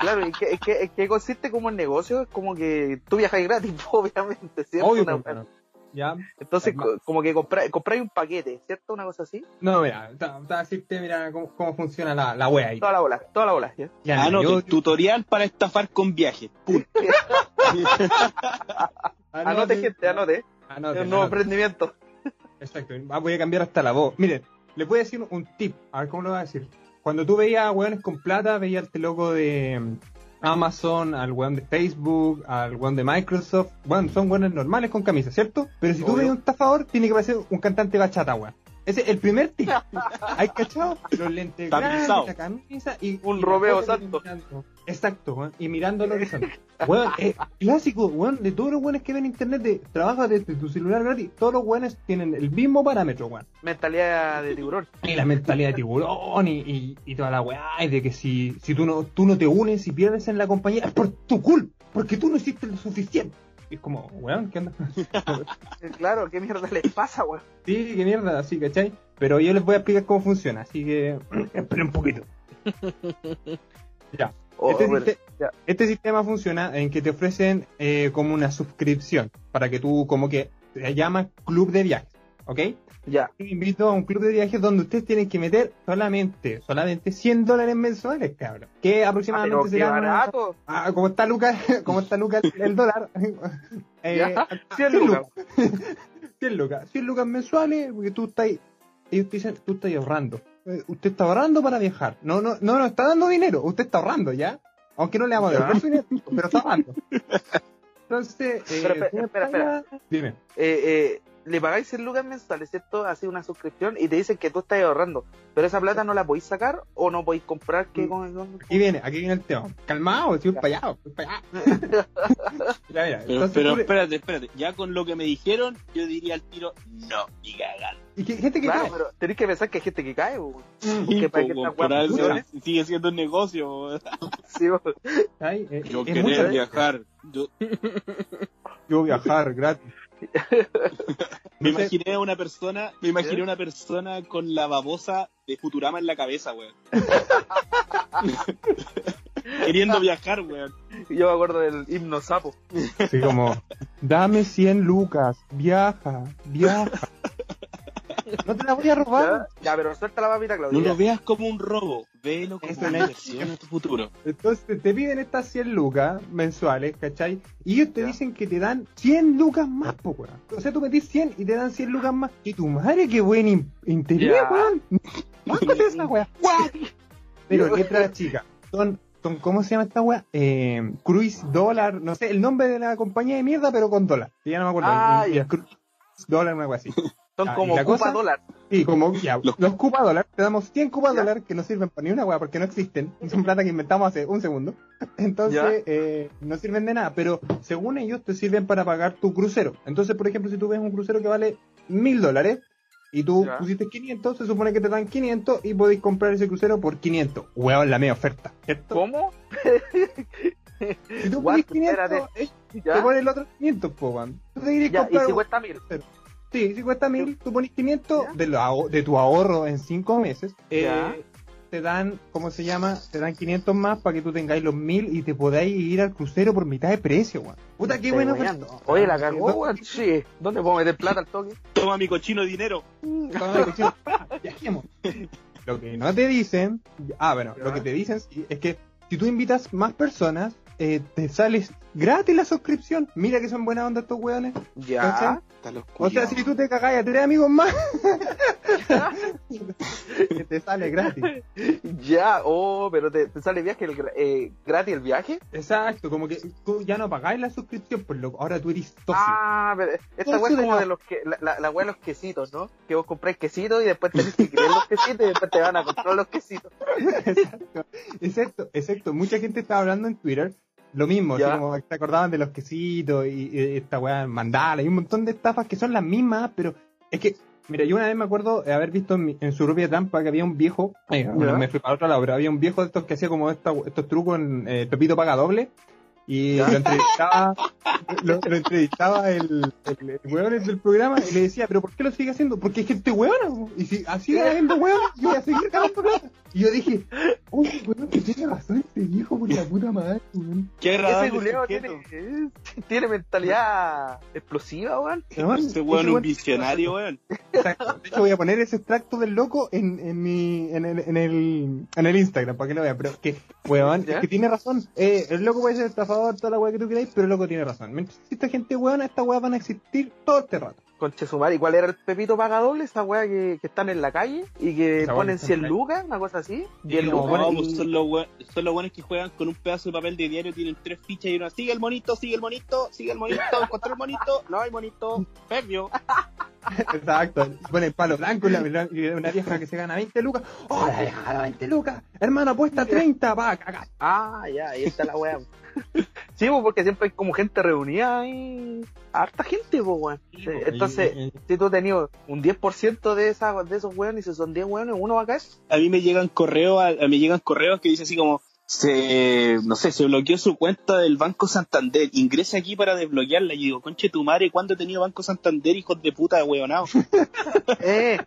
Claro, y que, es que, es que consiste como en negocio, es como que tú viajas gratis, obviamente, ¿cierto? Obvio, Una- pues, bueno. ¿Ya? Entonces, Además- como que compráis compráis un paquete, ¿cierto? Una cosa así. No, mira, te voy a decirte, mira, cómo, cómo funciona la, la wea ahí. Toda la bola, toda la bola, ¿ya? Yo- tutorial para estafar con viajes. Anote, gente, anote. Anote, Es un nuevo emprendimiento. Exacto, ah, voy a cambiar hasta la voz. Miren, les voy a decir un tip, a ver cómo lo voy a decir. Cuando tú veías a weones con plata, veías este loco de Amazon, al weón de Facebook, al weón de Microsoft. Bueno, son weones normales con camisa, ¿cierto? Pero si tú Obvio. veías un estafador, tiene que parecer un cantante bachata, weón. Ese es el primer tip. ¿Hay cachado? Los lentes la camisa y... Un y Romeo mirando. Exacto, weón. Y mirando el horizonte. Weón, es clásico, weón. De todos los weones que ven en internet, de, trabaja desde tu celular gratis. Todos los weones tienen el mismo parámetro, weón. Mentalidad de tiburón. Y la mentalidad de tiburón y, y, y toda la weá. Y de que si, si tú, no, tú no te unes y pierdes en la compañía, es por tu culpa. Porque tú no hiciste lo suficiente. Y es como, weón, ¿qué onda? Claro, ¿qué mierda les pasa, weón? Sí, qué mierda, así, ¿cachai? Pero yo les voy a explicar cómo funciona, así que esperen un poquito. Ya. Oh, este, bueno, ya. este sistema funciona en que te ofrecen eh, como una suscripción para que tú, como que se llama club de viajes, ¿ok? Ya. Invito a un club de viajes donde ustedes tienen que meter solamente, solamente 100 dólares mensuales, cabrón. Que Ah, pero aproximadamente qué serán barato. Ah, como está Lucas, como está Lucas el dólar. eh, Ya, 100 100 lucas. 100 lucas. 100 lucas mensuales, porque tú estás, ellos te dicen, tú estás ahorrando. Eh, Usted está ahorrando para viajar. No, no, no, no está dando dinero. Usted está ahorrando, ¿ya? Aunque no le vamos a dinero, pero está ahorrando. Entonces, eh, Pero, espera, espera, espera. Dime. Eh, eh, le pagáis 100 lucas mensuales, ¿cierto? Así una suscripción y te dicen que tú estás ahorrando. Pero esa plata no la podéis sacar o no podéis comprar que Mm. con, con- Aquí viene, aquí viene el tema. Calmado, estoy estoy para allá. Ya, mira, Pero, tú espérate, espérate. Ya con lo que me dijeron, yo diría al tiro, no, ni cagando. y que- gente que Claro, cae. pero tenéis que pensar que hay gente que cae. Sí, que para por algo sigue siendo un negocio. Sí. ¿cachai? Eh, Yo querer mucho- viajar. Yo Yo viajar gratis. me imaginé a una persona, me imaginé a una persona con la babosa de Futurama en la cabeza, weón. Queriendo viajar, weón. Yo me acuerdo del himno sapo. Así como, dame 100 lucas, viaja, viaja. No te la voy a robar. ¿Ya? Ya, pero suelta la papita, No Claudia. lo veas como un robo, velo como una no es- inversión en tu futuro. Entonces te piden estas 100 lucas mensuales, ¿cachai? Y ellos te Ya. dicen que te dan 100 lucas más, po, weón. O sea, tú metís 100 y te dan 100 lucas más. Y tu madre, qué buen in- interés, Ya. weón. Mándate esa weá. Pero letra chica. Son, son, ¿cómo se llama esta weá? Eh, Cruise Dólar, no sé, el nombre de la compañía de mierda, pero con dólar. Ya no me acuerdo. Ah, ya. es Cruise Dólar, una weá así. Son Ya, como ¿y la Cupa cosa? dólar. Sí, como ya, Los- los, Cupa dólar, te damos 100 Cupa Ya. dólar que no sirven para ni una weá porque no existen. Son plata que inventamos hace un segundo. Entonces, eh, no sirven de nada, pero según ellos te sirven para pagar tu crucero. Entonces, por ejemplo, si tú ves un crucero que vale mil dólares y tú Ya. pusiste 500, se supone que te dan 500 y podéis comprar ese crucero por 500. Weón, la media oferta, ¿cierto? ¿Cómo? Si tú pones 500, Espérate. ellos te ¿Ya? ponen el otro 500, po, weón. Tú te Ya, y comprar si cuesta mil. Sí, si cuesta mil, tú pones 500 Ya. de, lo de tu ahorro en 5 meses. eh, te dan, ¿cómo se llama? Te dan 500 más para que tú tengáis los mil y te podáis ir al crucero por mitad de precio, weón. Puta, qué bueno. Oye, la cagó, weón. Sí. ¿Dónde puedo meter plata al toque? Toma mi cochino dinero. Viajemos. Lo que no te dicen, ah, bueno, Ya. lo que te dicen es que si tú invitas más personas, eh, te sales gratis la suscripción. Mira que son buena onda estos weones. Ya. O sea, si tú te cagás a tres amigos más, que te sale gratis. Ya, oh, pero te, te sale viaje el eh, gratis el viaje. Exacto, como que tú ya no pagáis la suscripción, pues loco, ahora tú eres socio. Ah, pero esta weá es como de los que, la, la, la weá de los quesitos, ¿no? Que vos compráis quesitos y después tenés que creer los quesitos y después te van a comprar los quesitos. exacto, exacto, exacto. Mucha gente estaba hablando en Twitter lo mismo, así como se acordaban de los quesitos y, y esta weá mandala y un montón de estafas que son las mismas, pero es que, mira, yo una vez me acuerdo de haber visto en, mi- en su propia trampa que había un viejo, Ya. me fui para otro lado, pero había un viejo de estos que hacía como esta- estos trucos en eh, Pepito Paga Doble. Y lo entrevistaba, lo, lo entrevistaba el, el, el weón del programa y le decía, pero ¿por qué lo sigue haciendo? Porque hay gente weona, y si así habiendo weón, yo voy a seguir ganando plata. Y yo dije, uy, weón, que tiene razón este viejo por la puta madre, weón. Qué Ese agradable culiao sujeto. tiene, tiene mentalidad explosiva, weón. Ese ese weón es un weón- visionario, weón. Exacto. De hecho, voy a poner ese extracto del loco en, en mi en el, en el en el Instagram para que lo vean. Pero es que, weón, ¿Ya? es que tiene razón. Eh, el loco puede ser estafador, toda la weá que tú queráis, pero el loco tiene razón. Mientras exista gente weona, estas weas van a existir todo este rato. Conche su madre. ¿Y cuál era el Pepito Pagadoble? Esa weá que, que están en la calle y que Esa ponen que está 100 en la- lucas, una cosa así. 10 no, lucas. bueno, No, pues y- son los, we- son los buenos que juegan con un pedazo de papel de diario, tienen tres fichas y uno sigue el monito, sigue el monito, sigue el monito, encontré el monito, no hay monito, perdió. Exacto. Pone palo blanco y la- y una vieja que se gana 20 lucas. ¡Oh, la vieja gana 20 lucas! Hermano, apuesta 30, va, cagar. Ah, ya, ahí está la weá. sí, pues, porque siempre hay como gente reunida y harta gente, pues, weón. Sí, Entonces, y- si tú tenías un 10% de, esa, de esos weones y si son 10 weones, uno va a caer. A mí me llegan correos, a, a- me llegan correos que dice así como se, no sé, se bloqueó su cuenta del Banco Santander, ingresa aquí para desbloquearla. Y digo, conche tu madre, ¿cuándo he tenido Banco Santander, hijos de puta, weonado? Eh,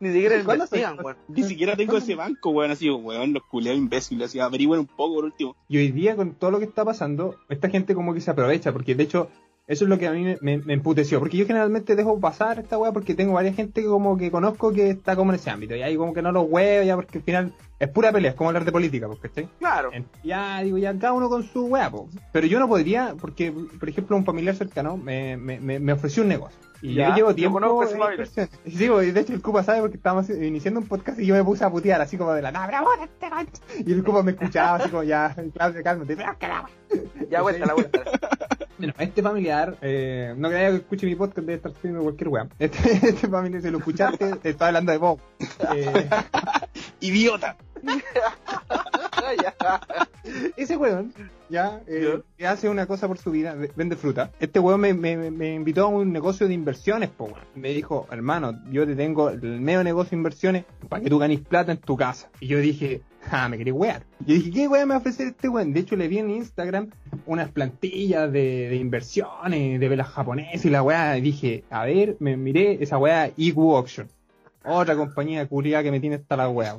ni siquiera ¿Cuándo se- investigan, weón. Ni siquiera tengo ese banco, weón, así, weón, los culeados imbéciles, así, averigüen un poco por último. Y hoy día, con todo lo que está pasando, esta gente como que se aprovecha, porque de hecho, eso es lo que a mí me, me, me emputeció. Porque yo generalmente dejo pasar esta weá porque tengo varias gente que como que conozco que está como en ese ámbito. Y ahí como que no los huevo ya porque al final es pura pelea, es como hablar de política, pues, ¿cachai? Claro. En- Ya, digo, ya cada uno con su weá, po. Pero yo no podría, porque, por ejemplo, un familiar cercano me, me, me, me ofreció un negocio. Y Ya, yo llevo yo tiempo en inversiones. Sí, de hecho el Cupa sabe porque estábamos iniciando un podcast y yo me puse a putear así como de la nada, bravo, este gancho". Y el Cupa me escuchaba así como ya, Claudio, cálmate, pero que la Ya, vuelta, la vuelta. bueno, este familiar, eh, no creía que escuche mi podcast, debe estar haciendo cualquier weá. Este, este familiar, si lo escuchaste, te estaba hablando de vos. Eh, ¡Idiota! ya. ese weón, ya, eh, que hace una cosa por su vida, ve- vende fruta. Este weón me, me, me invitó a un negocio de inversiones, po, weón. Me dijo, hermano, yo te tengo el medio negocio de inversiones para que tú ganes plata en tu casa. Y yo dije, ah, me quería wear. Yo dije, ¿qué weón me va a ofrecer este weón? De hecho, le vi en Instagram unas plantillas de, de inversiones, de velas japonesas y la weá. Y dije, a ver, me miré esa weá IQ Auction. Otra compañía culiada que me tiene hasta la weá,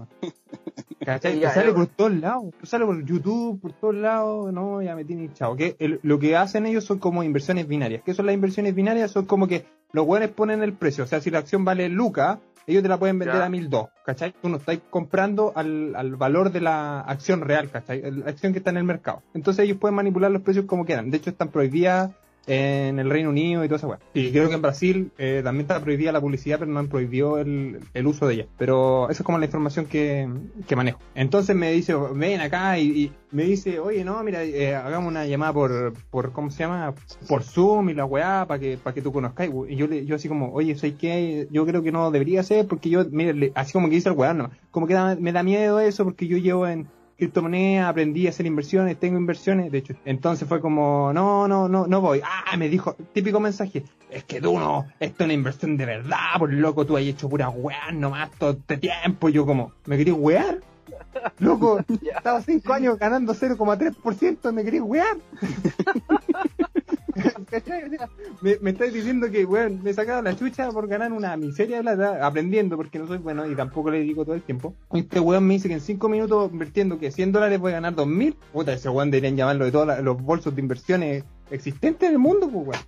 Te sale por todos lados, sale por YouTube, por todos lados, no, ya me tiene hinchado. Que el- lo que hacen ellos son como inversiones binarias. ¿Qué son las inversiones binarias? Son como que los weones ponen el precio. O sea, si la acción vale lucas, ellos te la pueden vender Ya. a 1002, ¿cachai? Tú no estás comprando al, al valor de la acción real, ¿cachai? La acción que está en el mercado. Entonces ellos pueden manipular los precios como quieran. De hecho, están prohibidas en el Reino Unido y toda esa weá. Y creo que en Brasil eh, también está prohibida la publicidad, pero no han prohibido el, el uso de ella. Pero esa es como la información que, que manejo. Entonces me dice, ven acá y, y me dice, oye, no, mira, eh, hagamos una llamada por, por, ¿cómo se llama? Por Zoom y la weá, para que, para que tú conozcáis. Y yo, le, yo así como, oye, ¿sabes qué? Yo creo que no debería ser porque yo, mire, así como que dice el weá, no, como que me da miedo eso porque yo llevo en criptomonedas, aprendí a hacer inversiones, tengo inversiones, de hecho, entonces fue como, no, no, no, no voy. Ah, me dijo, típico mensaje, es que tú no, esto es una inversión de verdad, por loco, tú has hecho pura weá nomás todo este tiempo. Y yo como, ¿me querías wear? Loco, estaba cinco años ganando 0,3%, ¿me querías wear? ¿Cachai? O sea, me, me estáis diciendo que, weón, me he sacado la chucha por ganar una miseria de plata, aprendiendo, porque no soy bueno y tampoco le digo todo el tiempo. Este weón me dice que en 5 minutos, invirtiendo que 100 dólares voy a ganar 2000. Puta, ese weón deberían llamarlo de todos la- los bolsos de inversiones existentes en el mundo, pues, weón.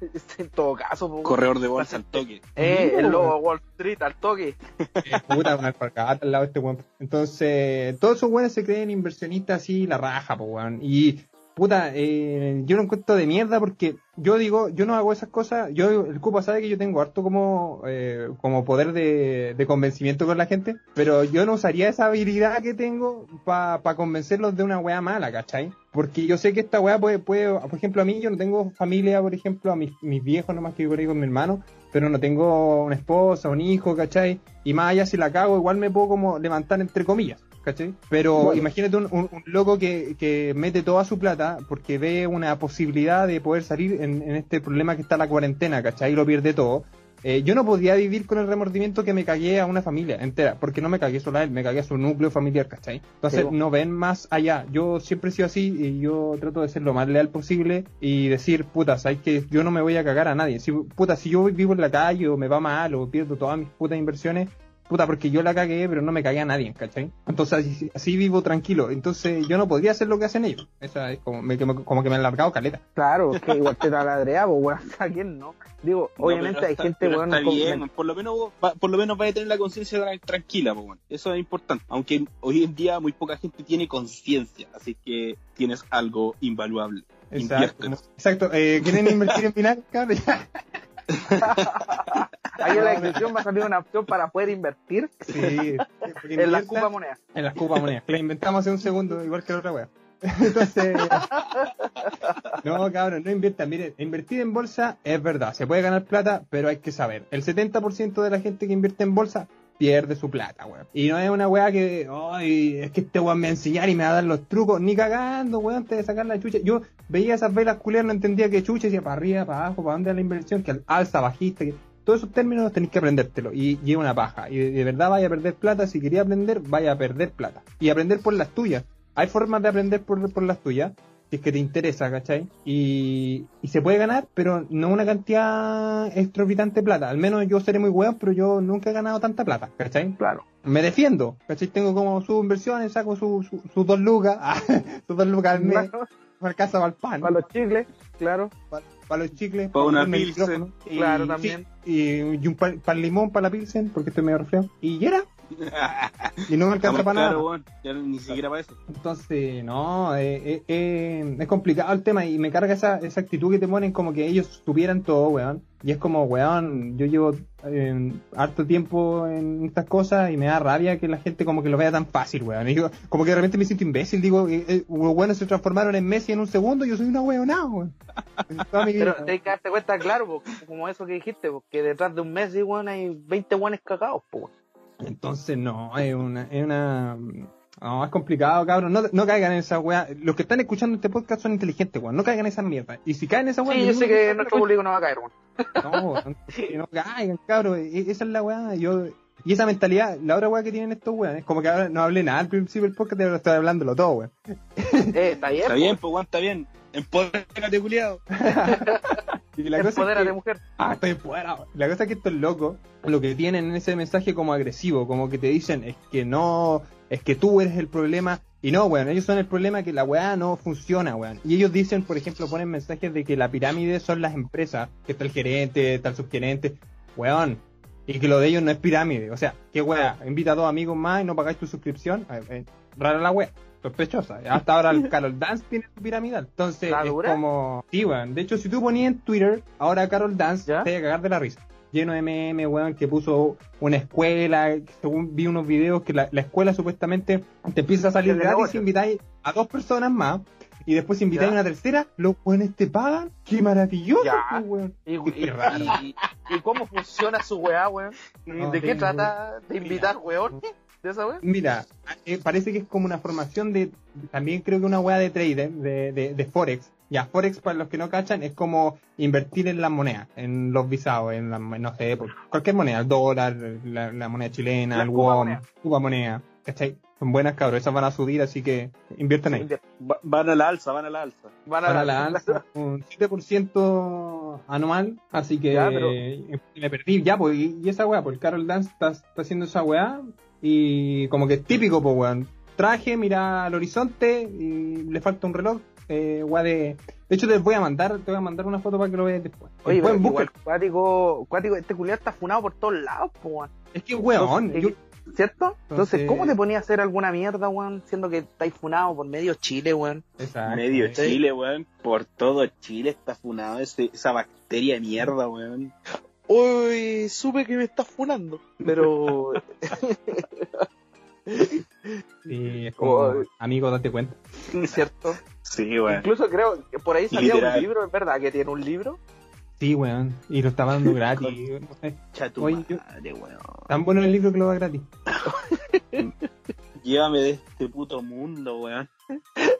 en todo caso, po, Corredor de bolsa al toque. Eh, el No, lobo de Wall Street al toque. Eh, puta, una alpargata al lado de este weón. Entonces, todos esos weones se creen inversionistas así, la raja, po weón. Y, puta, eh, yo no encuentro de mierda porque yo digo, yo no hago esas cosas. Yo, el Cupa sabe que yo tengo harto como, eh, como poder de, de convencimiento con la gente, pero yo no usaría esa habilidad que tengo para convencerlos de una wea mala, ¿cachai? Porque yo sé que esta weá puede, puede, por ejemplo, a mí yo no tengo familia, por ejemplo, a mis, mis viejos nomás que ahí con mi hermano, pero no tengo una esposa, un hijo, ¿cachai? Y más allá si la cago, igual me puedo como levantar entre comillas, ¿cachai? Pero Bueno. imagínate un, un- un loco que, que mete toda su plata porque ve una posibilidad de poder salir en, en este problema que está la cuarentena, ¿cachai? Y lo pierde todo. Eh, yo no podía vivir con el remordimiento que me cagué a una familia entera, porque no me cagué solo a él, me cagué a su núcleo familiar, ¿cachai? Entonces Sí, no ven más allá. Yo siempre he sido así y yo trato de ser lo más leal posible y decir, puta, sabes que yo no me voy a cagar a nadie. Si, puta, si yo vivo en la calle o me va mal o pierdo todas mis putas inversiones, puta, porque yo la cagué, pero no me cagué a nadie, ¿cachai? Entonces así, así vivo tranquilo. Entonces yo no podría hacer lo que hacen ellos. Esa es como, me, como que me han largado caleta. Claro, es que igual te taladrea, pues, weón. ¿A quién no? Digo, No, obviamente hay está- gente, weón, está bien, por lo menos va- por lo menos vaya a tener la conciencia tra- tranquila, po, weón. eso es importante. Aunque hoy en día muy poca gente tiene conciencia, así que tienes algo invaluable. Exacto. Exacto. Eh, ¿Quieren invertir en vinagre, cabrón? Ahí en la descripción va a salir una opción para poder invertir Sí. en las Cuba monedas. En las Cuba monedas. Que la inventamos hace un segundo, igual que la otra wea. Entonces. No, cabrón, no inviertan. Miren, invertir en bolsa es verdad, se puede ganar plata, pero hay que saber. El 70% de la gente que invierte en bolsa pierde su plata, weón. Y no es una weá que, ay, es que este weón me va a enseñar y me va a dar los trucos, ni cagando, weón, antes de sacar la chucha. Yo veía esas velas culiadas, no entendía qué chucha, decía para arriba, para abajo, para dónde era la inversión, que alza, bajista, que todos esos términos tenéis que aprendértelo y, es una paja. Y de verdad vaya a perder plata, si quería aprender, vaya a perder plata. Y aprender por las tuyas. Hay formas de aprender por, por las tuyas, si es que te interesa, ¿cachai? Y, y se puede ganar, pero no una cantidad exorbitante de plata. Al menos yo seré muy weón, pero yo nunca he ganado tanta plata, ¿cachai? Claro. Me defiendo, ¿cachai? Tengo como sus inversiones, saco sus su, sus dos lucas, sus dos lucas al mes, Claro, para casa, para el pan, Para los chicles, claro. para los chicles, Pa' una el Pilsen. y- Claro, sí, también. y, y un pan, pan limón para la pilsen, porque estoy medio resfriado. Y era, y no me alcanza para nada. weón. Ya ni siquiera para eso. Entonces, no, eh, eh, eh, es complicado el tema y me carga esa, esa actitud que te ponen como que ellos supieran todo, weón. Y es como, weón, yo llevo eh, harto tiempo en estas cosas y me da rabia que la gente como que lo vea tan fácil, weón. Y como que de repente me siento imbécil, digo, eh, eh, los weones se transformaron en Messi en un segundo y yo soy una weonada, weón. Toda mi Pero tienes que darte cuenta, claro, po, como eso que dijiste, porque detrás de un Messi, weón, hay 20 weones cagados, po, weón. Entonces, no, es una, es una, no, es complicado, cabrón. No, no caigan en esa weá. Los que están escuchando este podcast son inteligentes, weón. No caigan en esa mierda. Y si caen en esa weá, Sí, yo sé que nuestro público no va a caer, weón. No, no caigan, cabrón. E- Esa es la weá. Yo, y esa mentalidad, la otra weá que tienen estos weones, como que ahora no hablé nada al principio del podcast, pero estoy hablándolo todo, weón. Eh, está bien. Está bien, pues, weón, está bien. Empodérate, culiado. Y la cosa es Empodérate, que- mujer. Ah, estoy fuera. La cosa es que estos locos lo que tienen en ese mensaje como agresivo, como que te dicen es que no, es que tú eres el problema. Y no, weón, ellos son el problema que la weá no funciona, weón. Y ellos dicen, por ejemplo, ponen mensajes de que la pirámide son las empresas, que está el gerente, está el subgerente, weón. Y que lo de ellos no es pirámide. O sea, ¿qué weá? Invita a dos amigos más y no pagáis tu suscripción. Eh, rara la weá. Sospechosa. Hasta ahora el Carol Dance tiene su piramidal. Entonces, ¿La es dura? como. Sí, weón. De hecho, si tú ponías en Twitter, ahora Carol Dance, ¿Ya? te vas a cagar de la risa. Lleno de meme, weón, que puso una escuela. Según vi unos videos que la, la escuela supuestamente te empieza a salir gratis. negocio. Invitáis a dos personas más. Y después invitáis a una tercera, los weones te pagan. ¡Qué maravilloso, Ya. pues, weón! Y, Qué raro. y- y cómo funciona su weá, weón? No ¿De qué trata de invitar weón? ¿De esa weá? Mira, eh, parece que es como una formación de, también creo que una weá de trader, de, de, de Forex. Ya, Forex, para los que no cachan, es como invertir en las monedas, en los visados, en la, no sé, cualquier moneda, el dólar, la, la moneda chilena, La el Cuba WOM, moneda. Cuba moneda, ¿cachai? Son buenas cabros, esas van a subir, así que inviertan ahí. Va- Van a la alza, van a la alza. Van a la alza, un 7% anual, así que Ya, pero- eh, me perdí ya, pues, y, esa weá, pues Carol Dance está, está haciendo esa weá, y como que es típico, pues weón, traje, mira al horizonte, y le falta un reloj, eh, de... De hecho, te voy a mandar, te voy a mandar una foto para que lo veas después. Oye, Después pero busca- igual, cuático, cuático, este culiado está funado por todos lados, po, weón. Es que, weón, Entonces, yo- ¿Cierto? Entonces, Entonces- ¿cómo te ponías a hacer alguna mierda, weón? Siendo que estáis funado por medio Chile, weón. Exacto. Medio. Chile, weón. Por todo Chile está funado ese, esa bacteria de mierda, weón. Uy, supe que me estás funando. Pero, Sí, es como, Oh. amigo, date cuenta. ¿cierto? Sí, weón. Incluso creo que por ahí salía Literal. un libro, ¿es verdad que tiene un libro? Sí, weón. Y lo estaba dando gratis. no sé. Chato Oye, yo- madre, weón. Tan bueno el libro que lo da gratis. Llévame de este puto mundo, weón.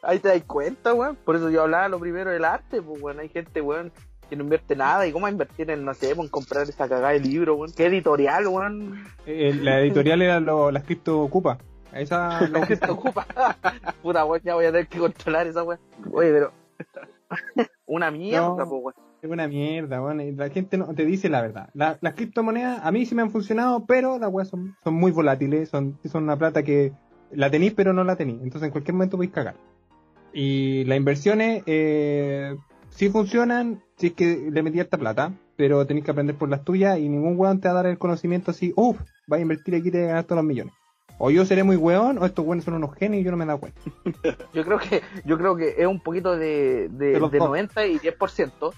Ahí te das cuenta, weón. Por eso yo hablaba lo primero del arte, pues, weón. Hay gente, weón, que no invierte nada. ¿Y cómo va a invertir en, no sé, en comprar esa cagada de libro, weón? ¿Qué editorial, weón? Eh, la editorial era lo, las cripto ocupa. Esa que te ocupa. Puta, weón, ya voy a tener que controlar esa weón. Oye, pero. Una mierda, No. pues, weón. es una mierda, weón. La gente no te dice la verdad. La- las criptomonedas a mí sí me han funcionado, pero las weas son, son muy volátiles. Son, son una plata que la tenéis, pero no la tenéis. Entonces en cualquier momento podéis cagar. Y las inversiones eh, sí funcionan si es que le metí esta plata, pero tenéis que aprender por las tuyas y ningún weón te va a dar el conocimiento así, uff, vas a invertir aquí y te vas a ganar todos los millones. O yo seré muy weón, o estos weones son unos genios y yo no me he dado cuenta. Yo creo que, yo creo que es un poquito de, de, De los de dos. 90 y 10%.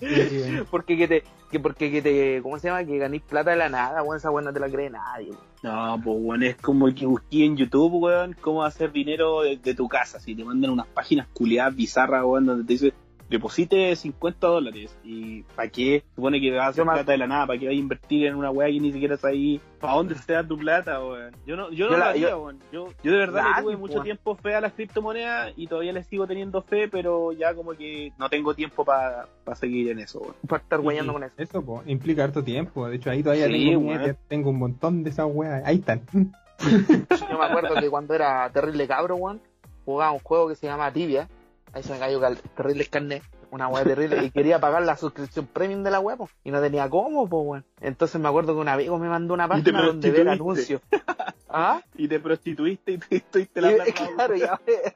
Porque que te, que porque que te, ¿cómo se llama? Que ganéis plata de la nada, weón, esa weón no te la cree nadie, weón. No, pues weón, es como que busqué en YouTube, weón, cómo hacer dinero de, de tu casa. Si te mandan unas páginas culiadas bizarras, weón, donde te dice deposite 50 dólares. ¿Y para qué? Supone que vas a hacer me- plata de la nada, ¿para qué vas a invertir en una weá que ni siquiera sabes para dónde se da tu plata, weón? Yo no, yo no Yo lo la- haría, yo- weón. Yo, yo de verdad le tuve mucho weón. tiempo fe a las criptomonedas y todavía le sigo teniendo fe, pero ya como que no tengo tiempo para seguir en eso, weón. Para estar guayando con eso. Eso po, implica harto tiempo. De hecho, ahí todavía Sí, tengo, weón. Tengo un montón de esas weas. Ahí están. Yo me acuerdo que cuando era terrible cabro, weón, jugaba un juego que se llama Tibia. Ahí se me cayó cal- terrible carnet. Una weá terrible. Y quería pagar la suscripción premium de la web, y no tenía cómo, pues, weón. Entonces me acuerdo que un amigo me mandó una Y página donde ver prostituiste. anuncios. ¿Ah? Y te prostituiste y te estuviste la Y- plata. claro, ya ve.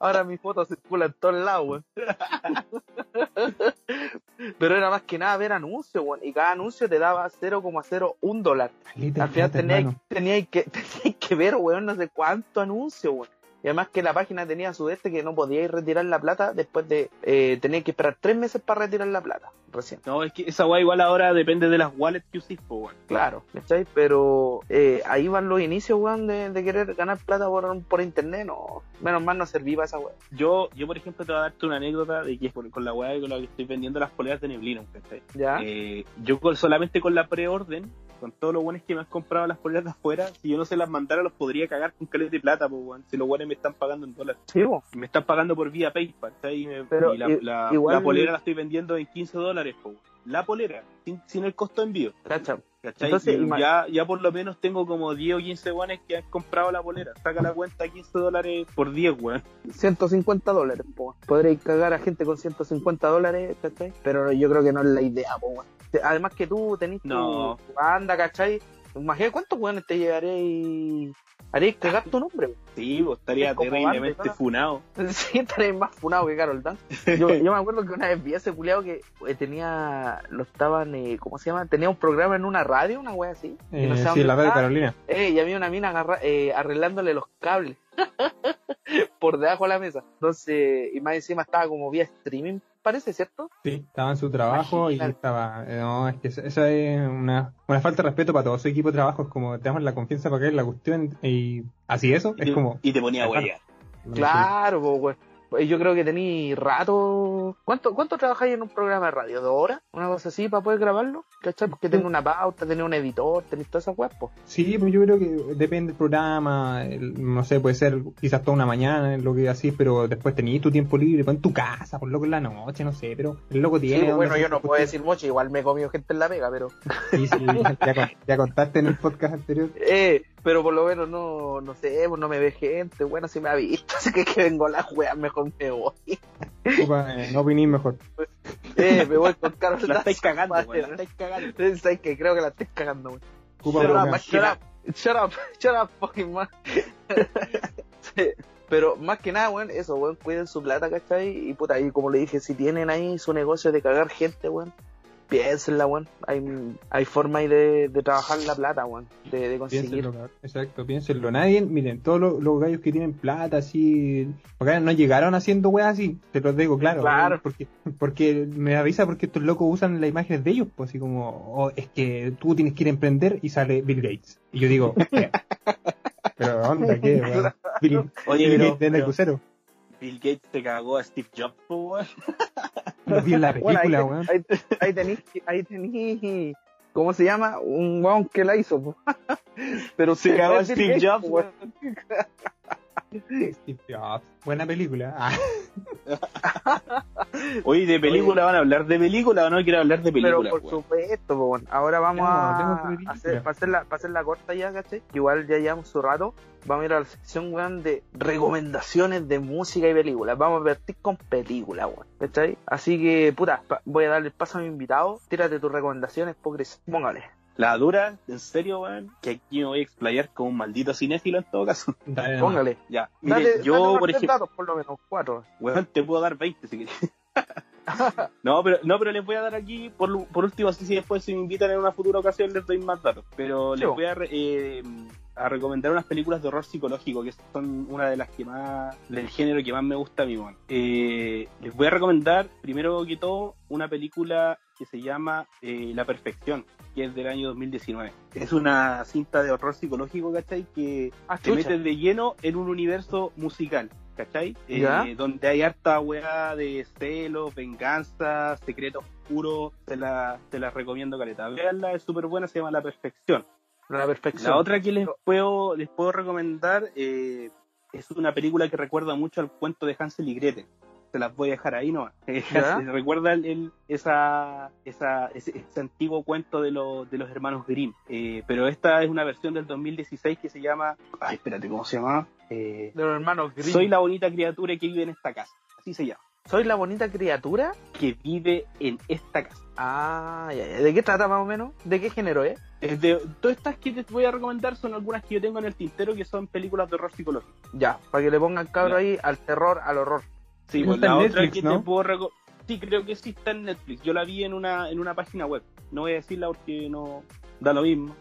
Ahora mi foto circula en todos lados, weón. Pero era más que nada ver anuncios, weón. Y cada anuncio te daba 0,01 dólar. Al final tenías que, tenías que ver, weón, no sé cuánto anuncio, weón. Y además que la página tenía su este que no podíais retirar la plata después de eh, tener que esperar tres meses para retirar la plata, recién. No, es que esa weá igual ahora depende de las wallets que usís, weón. Claro, ¿cachai? Pero eh, ahí van los inicios, weón, de, de querer ganar plata por, por internet, no. Menos mal no serví para esa weón. Yo, yo, por ejemplo, te voy a darte una anécdota de que con, con la weá con la que estoy vendiendo las poleras de Neblina, ¿cachai? ¿Ya? Eh, yo con- solamente con la preorden, con todos los buenos que me han comprado las poleras de afuera, si yo no se las mandara los podría cagar con caleta de plata, po, weón. Si los buenos me están pagando en dólares. Sí. Me están pagando por vía PayPal, ¿cachai? Y, me- Pero y la, i- la- igual- la polera la estoy vendiendo en 15 dólares, po, weón. La polera, sin, sin el costo de envío. Cacha. ¿Cachai? Entonces, ya, ya por lo menos tengo como 10 o 15 guanes que han comprado la polera. Saca la cuenta 15 dólares por 10, weón. 150 dólares, po. Podréis cagar a gente con 150 dólares, ¿cachai? Pero yo creo que no es la idea, po, weón. Te- Además que tú tenés tu- No. tu banda, ¿cachai? Imagínate cuántos weones te llevaréis. Haréis cagar tu nombre. Sí, pues estaría Es terriblemente funado. Sí, estaréis más funado que Carol Dance. Yo, yo me acuerdo que una vez vi a ese culiao que eh, tenía. Lo estaban. Eh, ¿Cómo se llama? Tenía un programa en una radio, una wea así. Eh, no sé sí, la radio estaba. Carolina. Eh, y había una mina agarra- eh, arreglándole los cables por debajo de la mesa. Entonces, y más encima estaba como vía streaming, parece, ¿cierto? Sí, estaba en su trabajo y estaba. eh, No, es que eso eso es una, una falta de respeto para todo su equipo de trabajo. Es como te damos la confianza para caer la cuestión y así eso. Y Es como. y te ponía a Claro. Pues Yo creo que tení rato. ¿Cuánto, ¿Cuánto trabajáis en un programa de radio? ¿Dos horas? ¿Una cosa así para poder grabarlo? ¿Cachai? Porque tenés una pauta, tenés un editor, tenés todas esas pues. Sí, pues yo creo que depende del programa, el- no sé, puede ser quizás toda una mañana, lo que así, pero después tenías tu tiempo libre, pues en tu casa, por loco en la noche, no sé, pero el loco tiene... pues, bueno, yo no puedo decir mucho, igual me he comido gente en la pega, pero. Sí, sí, ya, ya contaste en el podcast anterior. Eh, pero por lo menos no, no sé, pues no me ve gente, bueno, si me ha visto, así que que vengo a las weas, mejor me voy. Ocupa, eh, no opinís mejor. Eh, me voy con Carlos La estáis cagando, weón. La estáis cagando. Entonces, ¿sabes qué? Creo que la estoy cagando, güey. Shut up, shut up, shut up, shut up, fucking man. Sí, Pero más que nada, weón, eso, weón, cuiden su plata, ¿cachai? Y puta, y como le dije, si tienen ahí su negocio de cagar gente, weón, piénsenla, weón. Hay, hay forma ahí de, de trabajar la plata, weón, de, de conseguir. Piénsenlo, exacto, piénsenlo. Nadie, miren, todos los, los gallos que tienen plata así, porque no llegaron haciendo weas así, te lo digo claro. Claro. Porque, porque me avisa porque estos locos usan las imágenes de ellos, pues así como, oh, es que tú tienes que ir a emprender y sale Bill Gates. Y yo digo, eh, pero onda, ¿qué? weón? Bill, Oye, Bill pero- Gates en el pero- crucero. Bill Gates te cagó a Steve Jobs, po, weón. Lo vi en la Bueno, ahí, película, weón. ahí, ahí tenís, ahí tenís, ¿cómo se llama? Un weón que la hizo, po. Pero Se cagó Steve Jobs, weón. Steve Jobs. Buena película. Ah, Oye, ¿de película van a hablar de película o no quiero hablar de Pero película? por weón? supuesto, ahora vamos No, a hacer, para hacer, la, para hacer la corta ya, ¿cachai? Que igual ya llevamos su rato. Vamos a ir a la sección, weón, de recomendaciones de música y películas. Vamos a vertir con películas, weón, ¿cachai? Así que, puta, voy a darle el paso a mi invitado. Tírate tus recomendaciones, Pogres. Póngale. La dura, en serio, weón, que aquí me voy a explayar como un maldito cinéfilo en todo caso. dale. Póngale. Ya, mire, Dale, yo, por ejemplo, datos, por lo menos, cuatro. weón, te puedo dar 20 si quieres. no, pero, no, pero les voy a dar aquí, por, lu- por último, así si después si me invitan en una futura ocasión les doy más datos. Pero Sí, les voy a, re- eh, a recomendar unas películas de horror psicológico que son una de las que más, del género que más me gusta a mí, weón. Eh, les voy a recomendar, primero que todo, una película que se llama eh, La Perfección, que es del año 2019. Es una cinta de horror psicológico, ¿cachai? Que Ah, te de lleno en un universo musical, ¿cachai? Eh, donde hay harta weá de celos, venganza, secreto oscuro, te la, te la recomiendo, caleta. Veanla, es súper buena, se llama La Perfección. La perfección. La otra que les puedo, les puedo recomendar eh, es una película que recuerda mucho al cuento de Hansel y Gretel. Se las voy a dejar ahí, ¿no? Eh, ¿Ya? recuerda el, el- esa, esa, ese, ese antiguo cuento de, los de los hermanos Grimm. Eh, pero esta es una versión del 2016 que se llama... Ay, espérate, ¿cómo se llama? Eh, De los hermanos Grimm. Soy la bonita criatura que vive en esta casa. Así se llama. ¿Soy la bonita criatura? Que vive en esta casa. Ah, ya, ya. ¿de qué trata más o menos? ¿De qué género es? Es de, todas estas que te voy a recomendar son algunas que yo tengo en el tintero que son películas de horror psicológico. Ya, para que le pongan cabro Ya. ahí al terror, al horror. Sí, pues la otra Netflix, que ¿no? te puedo Sí, creo que sí está en Netflix. Yo la vi en una en una página web. No voy a decirla porque no da lo mismo.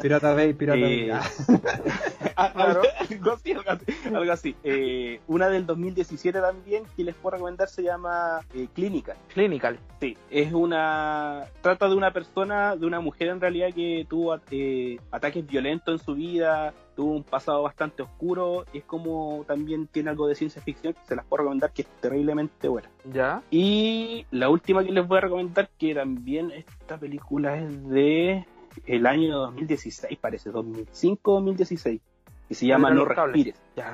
Pirata Bay, Pirata Eh, Bay. Ah. Ah, Claro. algo así, algo así. algo así. Eh, una del 2017 también que les puedo recomendar se llama eh, Clínica. Clinical. Sí, es una. Trata de una persona, de una mujer en realidad que tuvo eh, ataques violentos en su vida, tuvo un pasado bastante oscuro. y Es como también tiene algo de ciencia ficción que se las puedo recomendar que es terriblemente buena. Ya. Y la última que les voy a recomendar, que también esta película es de el año 2016, parece, 2005-2016, que se llama No. Respires. Ya.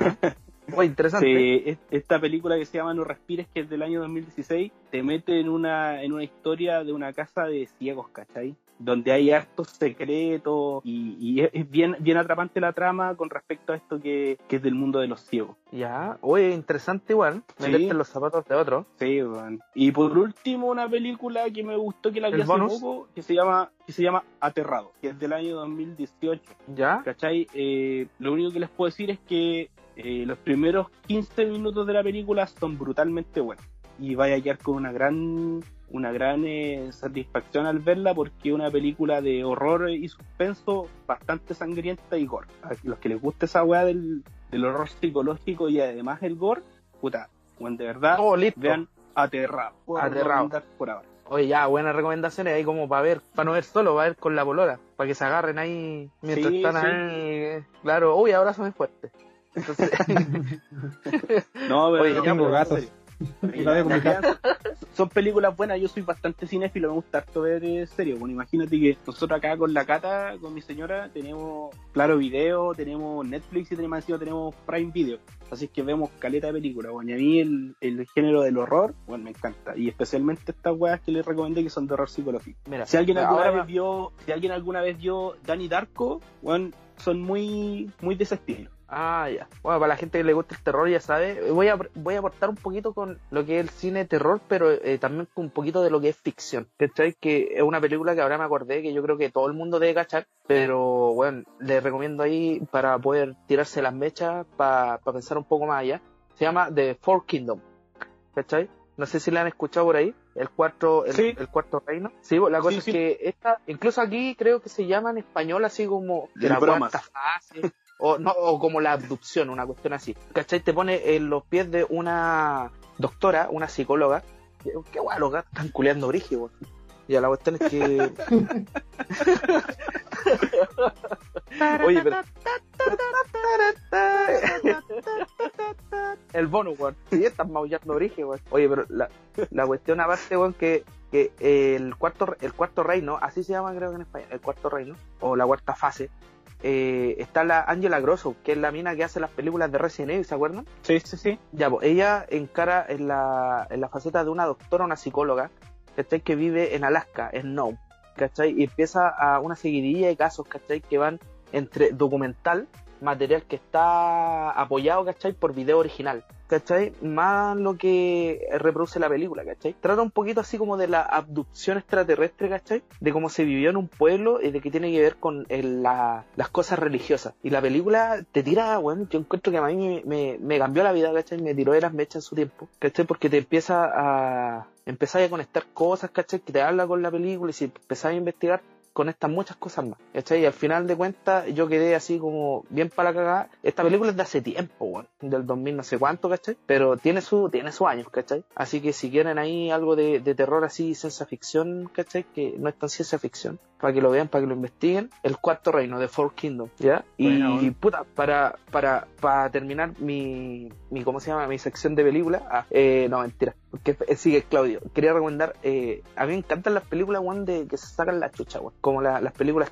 Muy interesante. Se- esta película que se llama No Respires, que es del año 2016, te mete en una, en una historia de una casa de ciegos, ¿cachai? Donde hay hartos secretos y, y es, es bien, bien atrapante la trama con respecto a esto que, que es del mundo de los ciegos. Ya. Oye, interesante igual. Sí. Meterte en los zapatos de otro. Sí, weón. Y por último, una película que me gustó que la vi ¿El hace bonus? poco, que se llama, que se llama Aterrado, que es del año 2018. Ya. ¿Cachai? Eh, lo único que les puedo decir es que eh, los primeros 15 minutos de la película son brutalmente buenos. Y vaya a quedar con una gran una gran eh, satisfacción al verla porque es una película de horror y suspenso bastante sangrienta y gore. A los que les gusta esa weá del, del horror psicológico y además el gore, puta, bueno, de verdad, listo. vean Aterrado. Aterrado. Por ahora. Oye, ya, buenas recomendaciones ahí como para ver, para no ver solo, para ver con la polora, para que se agarren ahí mientras Sí, están sí. ahí. Claro, uy, ahora son fuertes. Entonces, No, pero Oye, no, yo tengo pero en gatos. Son películas buenas, yo soy bastante cinéfilo, me gusta harto ver eh, serio. Bueno, imagínate que nosotros acá con la Cata, con mi señora, tenemos Claro Video, tenemos Netflix y tenemos, tenemos Prime Video. Así que vemos caleta de películas, bueno, y a mí el, el género del horror, bueno, me encanta. Y especialmente estas weas que les recomendé que son de horror psicológico. mira, Si alguien alguna ahora vez vio, si alguien alguna vez vio Danny Darko, bueno, son muy, muy de ese estilo. Ah, ya. Bueno, para la gente que le gusta el terror, ya sabe. Voy a, voy a aportar un poquito con lo que es el cine de terror, pero eh, también con un poquito de lo que es ficción. ¿Cachai? Que es una película que ahora me acordé que yo creo que todo el mundo debe cachar, pero bueno, les recomiendo ahí para poder tirarse las mechas, para pensar un poco más allá. Se llama The Four Kingdom. ¿Cachai? No sé si la han escuchado por ahí, el cuarto, el, Sí. el cuarto reino. Sí, la cosa Sí, es sí. que esta, incluso aquí creo que se llama en español así como De la bromas. cuarta fase, o, no, o como la abducción, una cuestión así. ¿Cachai? Te pone en los pies de una doctora, una psicóloga. Qué, guay, los gatos están culeando brígido. Ya la cuestión es que. Oye, pero. El bono, weón. Sí, están maullando brígido, weón. Oye, pero la, la cuestión aparte, weón, que, que el cuarto el cuarto reino, así se llama creo que en español, el cuarto reino, o la cuarta fase, eh, está la Angela Grosso, que es la mina que hace las películas de Resident Evil, ¿se acuerdan? Sí, sí, sí. Ya, pues ella encara en la, en la faceta de una doctora, una psicóloga, ¿cachai? Que vive en Alaska, en Nome, ¿cachai? Y empieza a una seguidilla de casos, ¿cachai? Que van entre documental, material que está apoyado, ¿cachai? Por video original, ¿cachai? Más lo que reproduce la película, ¿cachai? Trata un poquito así como de la abducción extraterrestre, ¿cachai? De cómo se vivió en un pueblo y de que tiene que ver con el- la- las cosas religiosas. Y la película te tira, bueno, yo encuentro que a mí me cambió la vida, ¿cachai? Me tiró de las mechas en su tiempo, ¿cachai? Porque te empieza a empezar a conectar cosas, ¿cachai? Que te habla con la película y si empezás a investigar conectan muchas cosas más, ¿cachai? Y al final de cuentas yo quedé así como bien para la cagada. Esta película es de hace tiempo, weón, del 2000 no sé cuánto, ¿cachai? Pero tiene su tiene sus años, ¿cachai? Así que si quieren ahí algo de, de terror así, ciencia ficción, ¿cachai? Que no es tan ciencia ficción, para que lo vean, para que lo investiguen. El cuarto reino de Four Kingdom, ¿ya? Y Bueno, bueno. puta, para, para, para terminar mi, mi, ¿cómo se llama? Mi sección de película, ah, eh, no, mentira, porque eh, sigue Claudio. Quería recomendar, eh, a mí me encantan las películas, weón, de que se sacan la chucha, weón, como la- las películas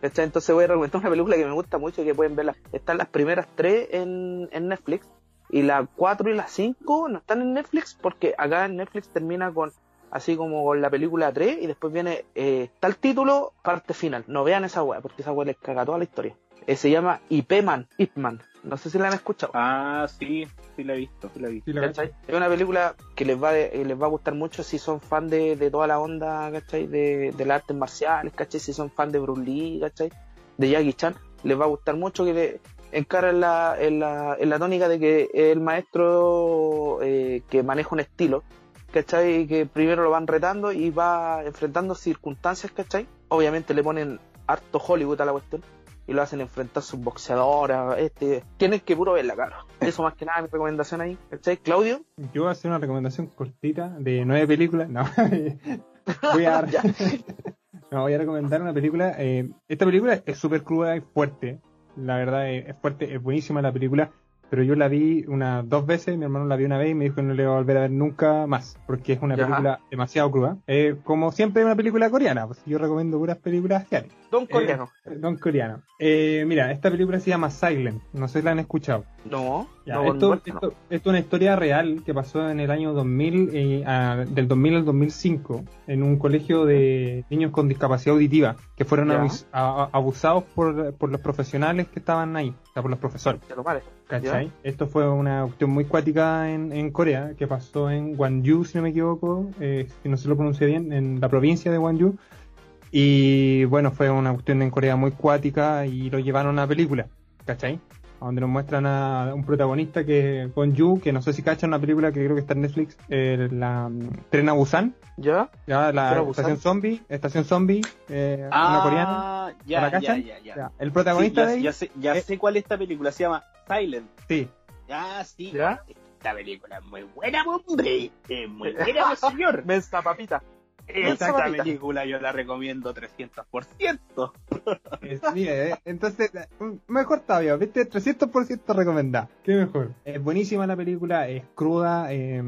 ¿cachai? Entonces voy a recomendar una película que me gusta mucho y que pueden verla. Están las primeras tres en, en Netflix, y la 4 y la 5 no están en Netflix porque acá en Netflix termina con así como con la película 3 y después viene eh, tal título, parte final. No vean esa weá porque esa weá les caga toda la historia. Eh, se llama Ipman, Ipman. No sé si la han escuchado. Ah, sí, sí la he visto, sí la he visto. Sí, la ¿cachai? Es una película que les va, de- eh, les va a gustar mucho si son fan de, de toda la onda, ¿cachai? De, de las artes marciales, ¿cachai? Si son fan de Bruce Lee, ¿cachai? De Jackie Chan, les va a gustar mucho que le encara en la, en la, en la tónica de que el maestro eh, que maneja un estilo, ¿cachai? Y que primero lo van retando y va enfrentando circunstancias, ¿cachai? Obviamente le ponen harto Hollywood a la cuestión y lo hacen enfrentar sus boxeadoras, este, tienen que puro verla, claro. Eso más que nada mi recomendación ahí, ¿cachai? Claudio, Yo voy a hacer una recomendación cortita de nueve películas. No, voy a, no, voy a recomendar una película. eh, esta película es súper cruda y fuerte. La verdad es, es fuerte, es buenísima la película. Pero yo la vi unas dos veces, mi hermano la vio una vez y me dijo que no le iba a volver a ver nunca más, porque es una película demasiado cruda. Eh, como siempre, una película coreana, pues yo recomiendo puras películas asiáticas. Don Coreano. Don coreano. Eh, mira, esta película se llama Silent, no sé si la han escuchado. No, Ya, no, esto, no, no. esto- esto es una historia real que pasó en el año 2000, eh, a- del 2000 al 2005, en un colegio de niños con discapacidad auditiva, que fueron abus- a- abusados por, por los profesionales que estaban ahí, o sea, por los profesores. Lo. ¿Cachai? Esto fue una cuestión muy cuática en, en Corea, que pasó en Gwangju, si no me equivoco, eh, si no se lo pronuncia bien, en la provincia de Gwangju. Y bueno, fue una cuestión en Corea muy cuática y lo llevaron a película, ¿cachai? Donde nos muestran a un protagonista que es Gwangju, que no sé si cachan una película que creo que está en Netflix, eh, la Tren a Busan, ¿Ya? ya, la estación zombie, estación zombie, eh, Ah, una coreana. ya, ¿La ya, cachan? ya, ya. Ya, El Sí, protagonista ya, de ahí, ya sé, ya eh, sé cuál es esta película, se llama Silent. sí, Ah, sí. ¿Ya? Esta película es muy buena, hombre. Es muy buena, señor. Mensa papita. Esta película yo la recomiendo 300%. Es- mire, eh, entonces, mejor todavía, ¿viste? 300% recomendada. Qué mejor. Es buenísima la película, es cruda, eh,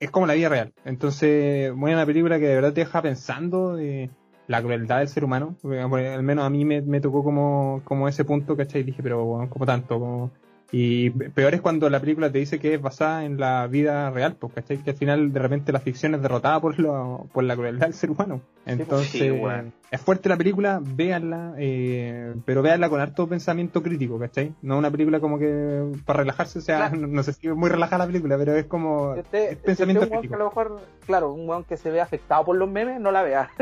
es como la vida real. Entonces, muy una película que de verdad te deja pensando de la crueldad del ser humano. Porque, bueno, al menos a mí me, me tocó como, como ese punto, ¿cachai? Dije, pero bueno, como tanto, como Y peor es cuando la película te dice que es basada en la vida real, pues, ¿cachai? Que al final de repente la ficción es derrotada por, lo, por la crueldad del ser humano. Entonces, sí, bueno. es fuerte la película, véanla, eh, pero véanla con harto pensamiento crítico, ¿cachai? No una película como que para relajarse, o sea, Claro. no, no sé si es muy relajada la película, pero es como Si usted- es si pensamiento usted un weón que crítico. a lo mejor, claro, un weón que se ve afectado por los memes, no la vea.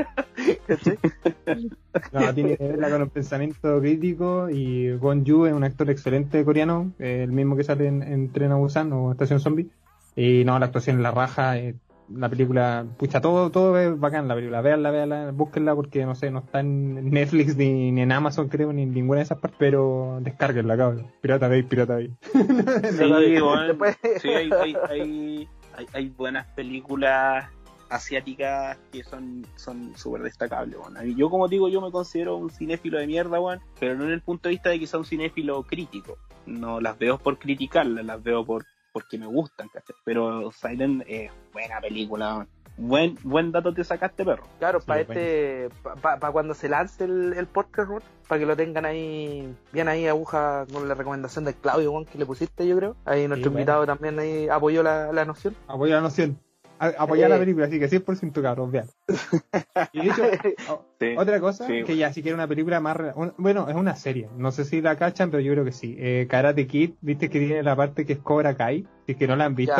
No, tiene que verla con un pensamiento crítico y Gon Yu es un actor excelente coreano, el mismo que sale en, en Tren a Busan o Estación Zombie. Y no, la actuación es la raja, eh, la película, pucha, todo, todo es bacán la película. Véanla, véanla, búsquenla porque no sé, no está en Netflix ni, ni en Amazon creo, ni en ninguna de esas partes, pero descárguenla, cabrón. Pirata Bay, Pirata Bay. Sí, bueno, Después- sí, hay, hay, hay, hay- hay buenas películas asiáticas que son son súper destacables. bueno. Yo, como digo, yo me considero un cinéfilo de mierda, weón, pero no en el punto de vista de que sea un cinéfilo crítico. No las veo por criticarlas, las veo por porque me gustan, ¿cachai? Pero Silent es buena película. Buen, buen dato te sacaste, perro. Claro, Sí, para bueno. este, para cuando se lance el, el podcast, para que lo tengan ahí, bien ahí aguja con la recomendación de Claudio, weón, que le pusiste, yo creo. Ahí nuestro bueno. invitado también ahí apoyó la, la noción. Apoya la noción. Apoyar Eh. la película, así que 100% cabrón, vean. Y de hecho, o- Sí. Otra cosa, Sí. que ya si quiere una película más... un- bueno, es una serie. No sé si la cachan, pero yo creo que sí. Eh, karate Kid, viste que tiene la parte que es Cobra Kai. Si es que no la han visto,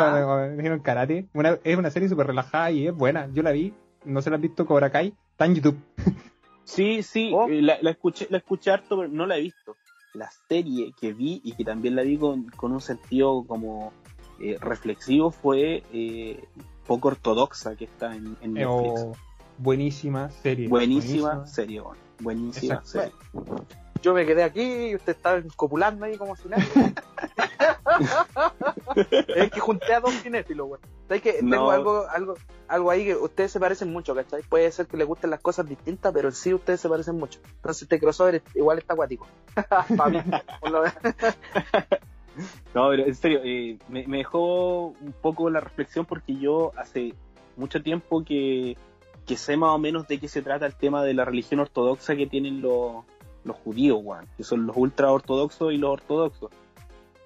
vieron karate. Una, es una serie súper relajada y es buena. Yo la vi, no se la han visto Cobra Kai. Está en YouTube. Sí, sí, Oh. eh, la, la escuché, la escuché harto, pero no la he visto. La serie que vi y que también la vi con, con un sentido como eh, reflexivo fue eh, poco ortodoxa que está en, en Netflix. buenísima serie. buenísima, serie, bueno, buenísima Exacto. serie. Yo me quedé aquí y usted estaba copulando ahí como si nada. es que junté a dos cinéfilos. ¿Sabes que No. Tengo algo, algo, algo ahí que ustedes se parecen mucho, ¿cachai? Puede ser que les gusten las cosas distintas, pero sí ustedes se parecen mucho. Entonces este crossover igual está acuático. Para mí. No, pero en serio, eh, me, me dejó un poco la reflexión porque yo hace mucho tiempo que, que sé más o menos de qué se trata el tema de la religión ortodoxa que tienen los, los judíos, weón, que son los ultra ortodoxos y los ortodoxos.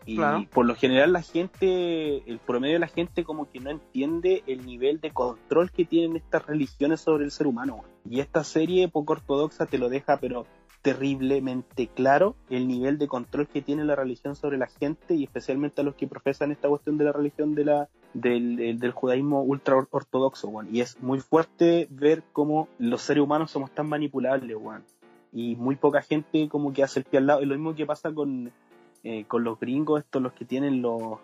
Y Claro. por lo general la gente, el promedio de la gente como que no entiende el nivel de control que tienen estas religiones sobre el ser humano. weón. Y esta serie poco ortodoxa te lo deja, pero terriblemente claro el nivel de control que tiene la religión sobre la gente y especialmente a los que profesan esta cuestión de la religión de la del, del- judaísmo ultra or- ortodoxo, weón. Y es muy fuerte ver cómo los seres humanos somos tan manipulables, weón. Y muy poca gente como que hace el pie al lado. Es lo mismo que pasa con, eh, con los gringos, estos los que tienen los...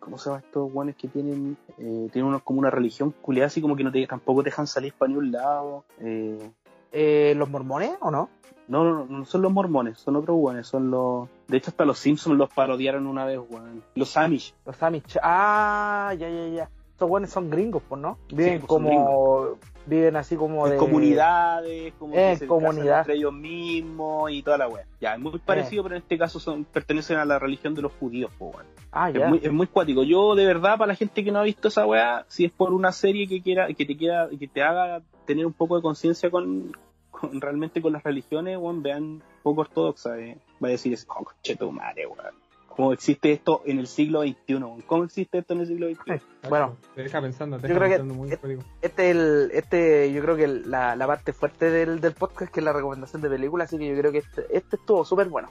¿Cómo se llaman estos guanes que tienen eh, tienen unos, como una religión culiada así como que no te, tampoco te dejan salir para ni un lado? Eh, Eh, ¿Los mormones o no? no, no, no son los mormones, son otros guanes, son los... De hecho hasta los Simpsons los parodiaron una vez, weón. Los Amish. Los Amish. Ah, ya, ya, ya. Estos buenos son gringos, pues, ¿no? Viven pues, son como. Viven así como en de. comunidades, como Eh, que se comunidad. casan entre ellos mismos y toda la wea. Ya, es muy parecido, pero en este caso son pertenecen a la religión de los judíos, po. Ah, Es ya. muy, es muy cuático. Yo, de verdad, para la gente que no ha visto esa weá, si es por una serie que quiera, que te quiera, que te haga tener un poco de conciencia con, con- realmente con las religiones, weón, vean poco ortodoxa, eh. va a decir, oh, conche tu madre, weón. ¿Cómo existe esto en el siglo XXI? ¿Cómo existe esto en el siglo XXI? Bueno. Te deja pensando, te Yo deja creo que- pensando muy eh, cuático. Este, el, este, yo creo que la, la parte fuerte del, del podcast que es la recomendación de películas, así que yo creo que este, este estuvo súper bueno.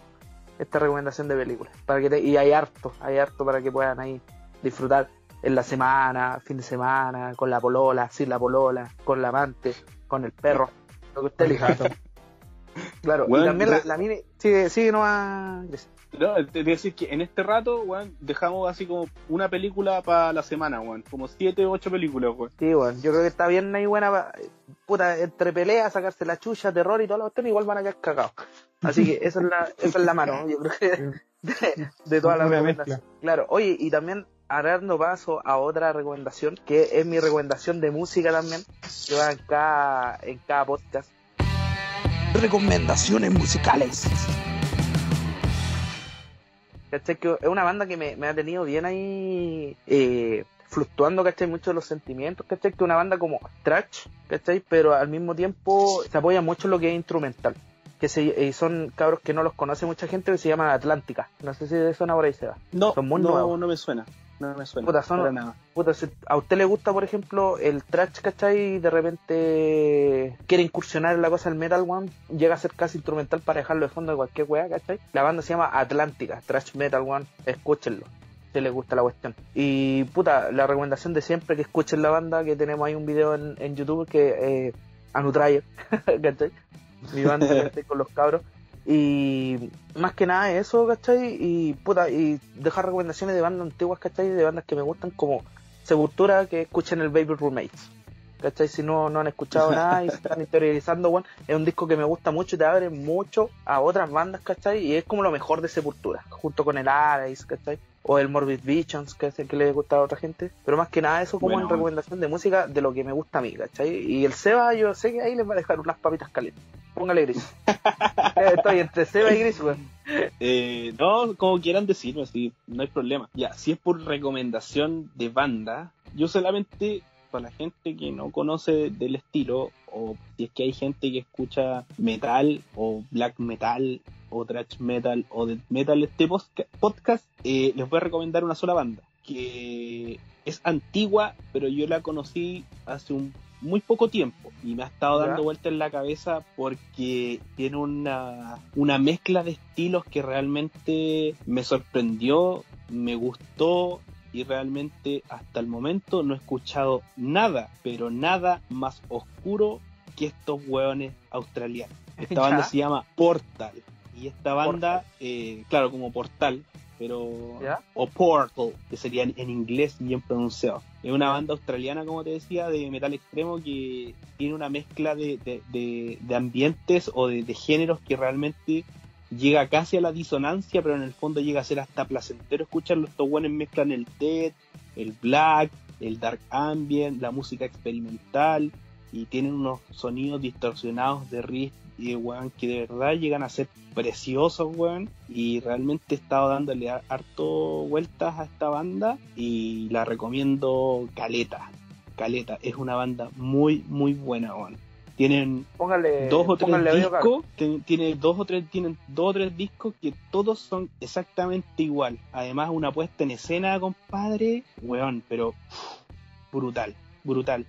Esta recomendación de películas. Para que te- y hay harto, hay harto para que puedan ahí disfrutar en la semana, fin de semana, con la polola, sin la polola, con la amante, con el perro, lo que usted El elija. Claro, Bueno, y también la, la mini, sigue, sigue nomás. No, te voy a decir que en este rato, weón, dejamos así como una película para la semana, weón. Como siete o ocho películas, weón. Sí, bueno, yo creo que está bien ahí buena, pa- puta, entre peleas, sacarse la chucha, terror y todo lo otros, igual van a quedar cagados. Así que esa es la, esa es la mano, yo creo que de, de todas las recomendaciones. Claro, oye, y también dando paso a otra recomendación, que es mi recomendación de música también, que va en cada, en cada podcast. Recomendaciones musicales. ¿Cachai? Que es una banda que me, me ha tenido bien ahí eh, fluctuando, ¿cachai? Mucho de los sentimientos, ¿cachai? Que es una banda como trash, ¿cachai? Pero al mismo tiempo se apoya mucho en lo que es instrumental. que se, eh, son cabros que no los conoce mucha gente, que se llaman Atlántica. No sé si de suena por ahí se va. No, Son muy no, nuevos. no me suena. No me suena. Puta, son- para nada. Puta, si a usted le gusta, por ejemplo, el trash, ¿cachai? Y de repente quiere incursionar en la cosa del metal, one, llega a ser casi instrumental para dejarlo de fondo de cualquier weá, ¿cachai? La banda se llama Atlántica, Trash Metal One, escúchenlo. Si les gusta la cuestión. Y puta, la recomendación de siempre que escuchen la banda, que tenemos ahí un video en, en YouTube que eh, Anutrayer, ¿cachai? Mi banda con los cabros. Y más que nada eso, ¿cachai? Y puta, y dejar recomendaciones de bandas antiguas, ¿cachai? De bandas que me gustan como Sepultura, que escuchen el Baby Roommates. ¿Cachai? Si no, no han escuchado nada y se están interiorizando, bueno, es un disco que me gusta mucho y te abre mucho a otras bandas, ¿cachai? Y es como lo mejor de Sepultura, junto con el Arais, ¿cachai? O el Morbid Visions, que es el que le gusta a otra gente. Pero más que nada eso como Bueno, en recomendación de música de lo que me gusta a mí, ¿cachai? Y el Seba, yo sé que ahí les va a dejar unas papitas calientes. Póngale gris. Eh, Estoy entre Seba y gris, weón. Eh, no, como quieran decirlo, así, no hay problema. Ya, si es por recomendación de banda, yo solamente para la gente que no conoce del estilo, o si es que hay gente que escucha metal, o black metal, o thrash metal, o death metal, este podcast, eh, les voy a recomendar una sola banda, que es antigua, pero yo la conocí hace un muy poco tiempo y me ha estado Ya. dando vuelta en la cabeza porque tiene una, una mezcla de estilos que realmente me sorprendió, me gustó y realmente hasta el momento no he escuchado nada, pero nada más oscuro que estos hueones australianos. Esta Ya. banda se llama Portal y esta banda, eh, claro, como Portal, pero ¿Ya? o Portal, que sería en, en inglés bien pronunciado. Es una banda australiana, como te decía, de metal extremo que tiene una mezcla de, de- de- de ambientes o de, de géneros que realmente llega casi a la disonancia, pero en el fondo llega a ser hasta placentero escucharlo. Estos buenos mezclan el death, el black, el dark ambient, la música experimental y tienen unos sonidos distorsionados de riff y weón, que de verdad llegan a ser preciosos, weón. Y realmente he estado dándole harto vueltas a esta banda y la recomiendo caleta. Caleta, es una banda muy, muy buena, weón. Tienen Póngale, dos o tres discos, ten- tiene dos o tres, tienen dos o tres discos que todos son exactamente igual. Además, una puesta en escena, compadre, weón, pero brutal, brutal.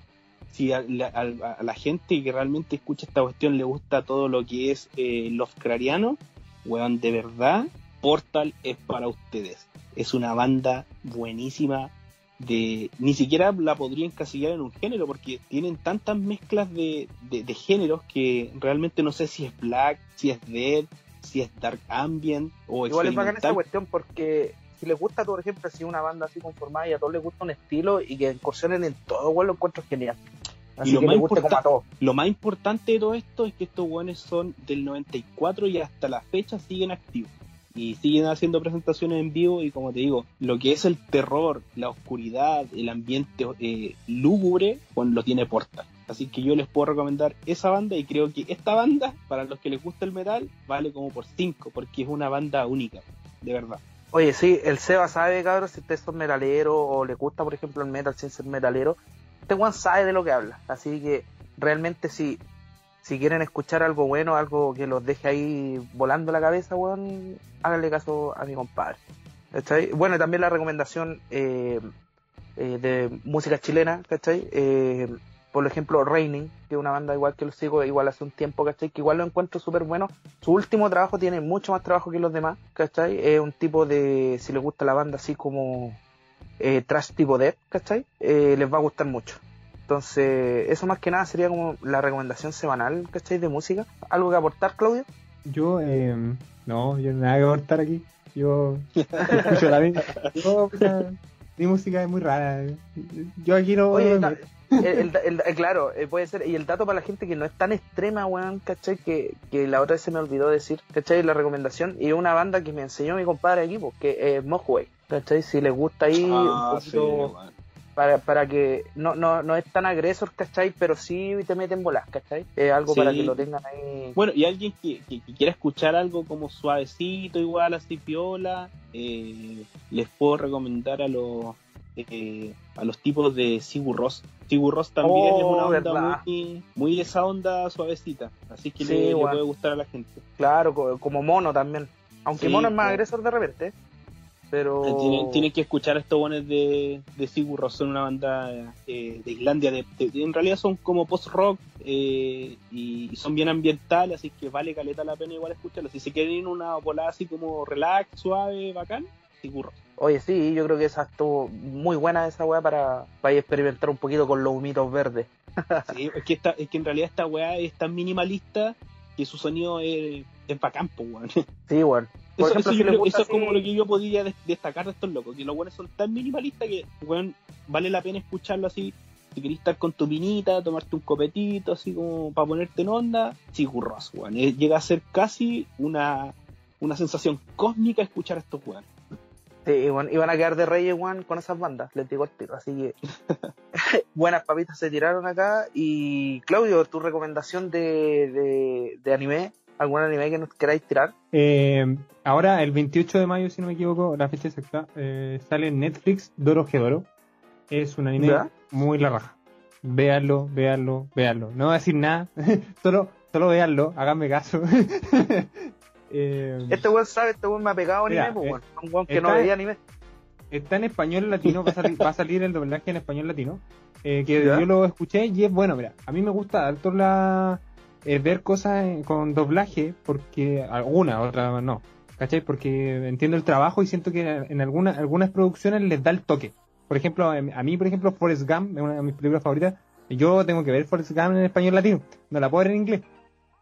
Si a la, a- a la gente que realmente escucha esta cuestión le gusta todo lo que es eh, Lovecraftiano, weón, de verdad, Portal es para ustedes. Es una banda buenísima, de ni siquiera la podría encasillar en un género porque tienen tantas mezclas de, de, de géneros que realmente no sé si es black, si es dead, si es dark ambient o Igual es bacán esa cuestión porque si les gusta, por ejemplo, así una banda así conformada y a todos les gusta un estilo y que incursionen en todo, igual lo encuentro genial. Así lo que más les guste como importa- a todos. Lo más importante de todo esto es que estos weones son del 94 y hasta la fecha siguen activos. Y siguen haciendo presentaciones en vivo y como te digo, lo que es el terror, la oscuridad, el ambiente eh, lúgubre, pues lo tiene Portal. Así que yo les puedo recomendar esa banda y creo que esta banda, para los que les gusta el metal, vale como por 5, porque es una banda única, de verdad. Oye, sí, el Seba sabe, cabrón, si ustedes son metaleros o les gusta, por ejemplo, el metal sin ser metalero. Este Juan sabe de lo que habla. Así que realmente si, si quieren escuchar algo bueno, algo que los deje ahí volando la cabeza, weón, háganle caso a mi compadre. ¿Cachai? Bueno, también la recomendación eh, eh, de música chilena, ¿cachai? Eh, por ejemplo, Raining, que es una banda igual que lo sigo igual hace un tiempo, ¿cachai? Que igual lo encuentro súper bueno. Su último trabajo tiene mucho más trabajo que los demás, ¿cachai? Es un tipo de, si les gusta la banda así como eh, trash tipo death, ¿cachai? Eh, les va a gustar mucho. Entonces, eso más que nada sería como la recomendación semanal, ¿cachai? De música. ¿Algo que aportar, Claudio? Yo, eh, no, yo nada que aportar aquí. Yo escucho la misma. Yo, mi música es muy rara. Yo aquí no. Oye, meto. El, el- el- eh, claro, eh, puede ser. Y el dato para la gente que no es tan extrema, weón, ¿cachai? Que, que la otra vez se me olvidó decir, ¿cachai? La recomendación. Y una banda que me enseñó mi compadre aquí, pues, que es Mojway, ¿cachai? Si les gusta ahí un Ah, sí, poquito weón. para, para que no, no, no es tan agresor, ¿cachai? Pero sí te meten bolas, ¿cachai? Es algo Sí. para que lo tengan ahí. Bueno, y alguien que, que- que quiera escuchar algo como suavecito, igual así piola, eh, les puedo recomendar a los eh, a los tipos de Sigur Ross. Sigur Ross también Oh, es una onda verdad. muy, muy esa onda suavecita, así que Sí, le, puede gustar a la gente. Claro, co- como mono también. Aunque Sí, mono es más agresor de repente. Pero. Eh, Tienen, tienen que escuchar a estos buenos de, de Sigur Rós, son una banda eh, de Islandia, de, de- en realidad son como post-rock eh, y, y son bien ambientales, así que vale caleta la pena igual escucharlos. Si se quieren ir una volada así como relax, suave, bacán, Oye, sí, yo creo que esa estuvo muy buena esa weá para, para experimentar un poquito con los humitos verdes. Sí, es, que esta, es que en realidad esta weá es tan minimalista que su sonido es, es bacán, weón. Sí. Por Eso, ejemplo, si creo- es como lo que yo podría des- destacar de estos locos, que los buenos son tan minimalistas que, weón, vale la pena escucharlo así. Si querés estar con tu vinita, tomarte un copetito, así como para ponerte en onda, Sigurros, weón. Eh, Llega a ser casi una, una sensación cósmica escuchar a estos weones. Sí, iban a quedar de reyes, weón, con esas bandas, les digo el tiro. Así que buenas papitas se tiraron acá. Y Claudio, tu recomendación de, de, de anime, algún anime que nos queráis tirar. Eh, ahora, el 28 de mayo, si no me equivoco, la fecha exacta, eh, sale en Netflix Doro Gedoro. Es un anime muy la raja. Véanlo, véanlo, véanlo. No voy a decir nada, solo, solo véanlo, háganme caso. Eh, Este weón sabe, este weón me ha pegado anime, Mira, pues eh, weón. Un weón que está- no veía anime. está en español latino, va a salir, va a salir el doblaje en español latino. eh, que ¿Ya? yo lo escuché y es bueno, mira, a mí me gusta harto la eh, ver cosas en- con doblaje, porque alguna, otra no, ¿cachai? Porque entiendo el trabajo y siento que en algunas algunas producciones les da el toque. Por ejemplo, em, a mí, por ejemplo, Forrest Gump es una de mis películas favoritas. Yo tengo que ver Forrest Gump en español latino, no la puedo ver en inglés,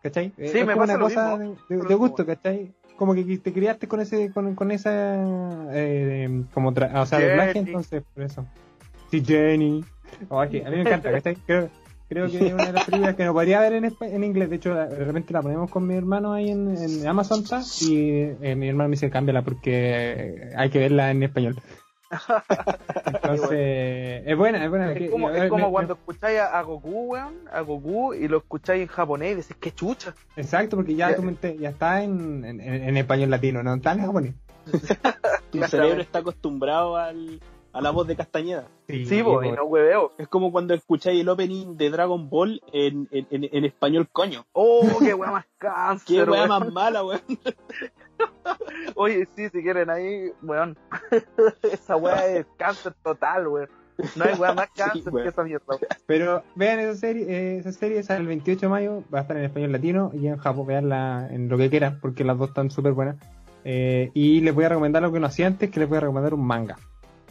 ¿cachai? Sí, es me como pasa una cosa mismo. de, de- de gusto, ¿cachai? Como que te criaste con ese, con, con esa, eh, como, tra- o sea, doblaje, entonces, por eso. Sí, Jenny. Oh, que a mí me encanta, ¿cachai? Creo, creo que es una de las películas que no podría ver en, en inglés. De hecho, de repente la ponemos con mi hermano ahí en, en Amazon y eh, mi hermano me dice, cámbiala porque hay que verla en español. Entonces, es buena, es buena. Es como, es como me- cuando escucháis a, a Goku, weón, a Goku, y lo escucháis en japonés y decís, qué chucha. Exacto, porque ya, Ya. tu mente ya está en, en, en español latino, no está en japonés. Tu cerebro está acostumbrado al, a la voz de Castañeda. Sí, po, y po. no hueveo. Es como cuando escucháis el opening de Dragon Ball en, en, en- en español, coño. Oh, qué weá más Qué cáncer, weá weón. más mala, weón. Oye, sí, si quieren ahí, weón. esa weá es cáncer total, weón. No hay weá más Sí, cáncer weón. que esa mierda. weón. Pero vean esa serie, eh, esa serie sale el 28 de mayo, va a estar en español latino y en Japón, veanla en lo que quieran, porque las dos están súper buenas. Eh, y les voy a recomendar lo que no hacía antes, que les voy a recomendar un manga.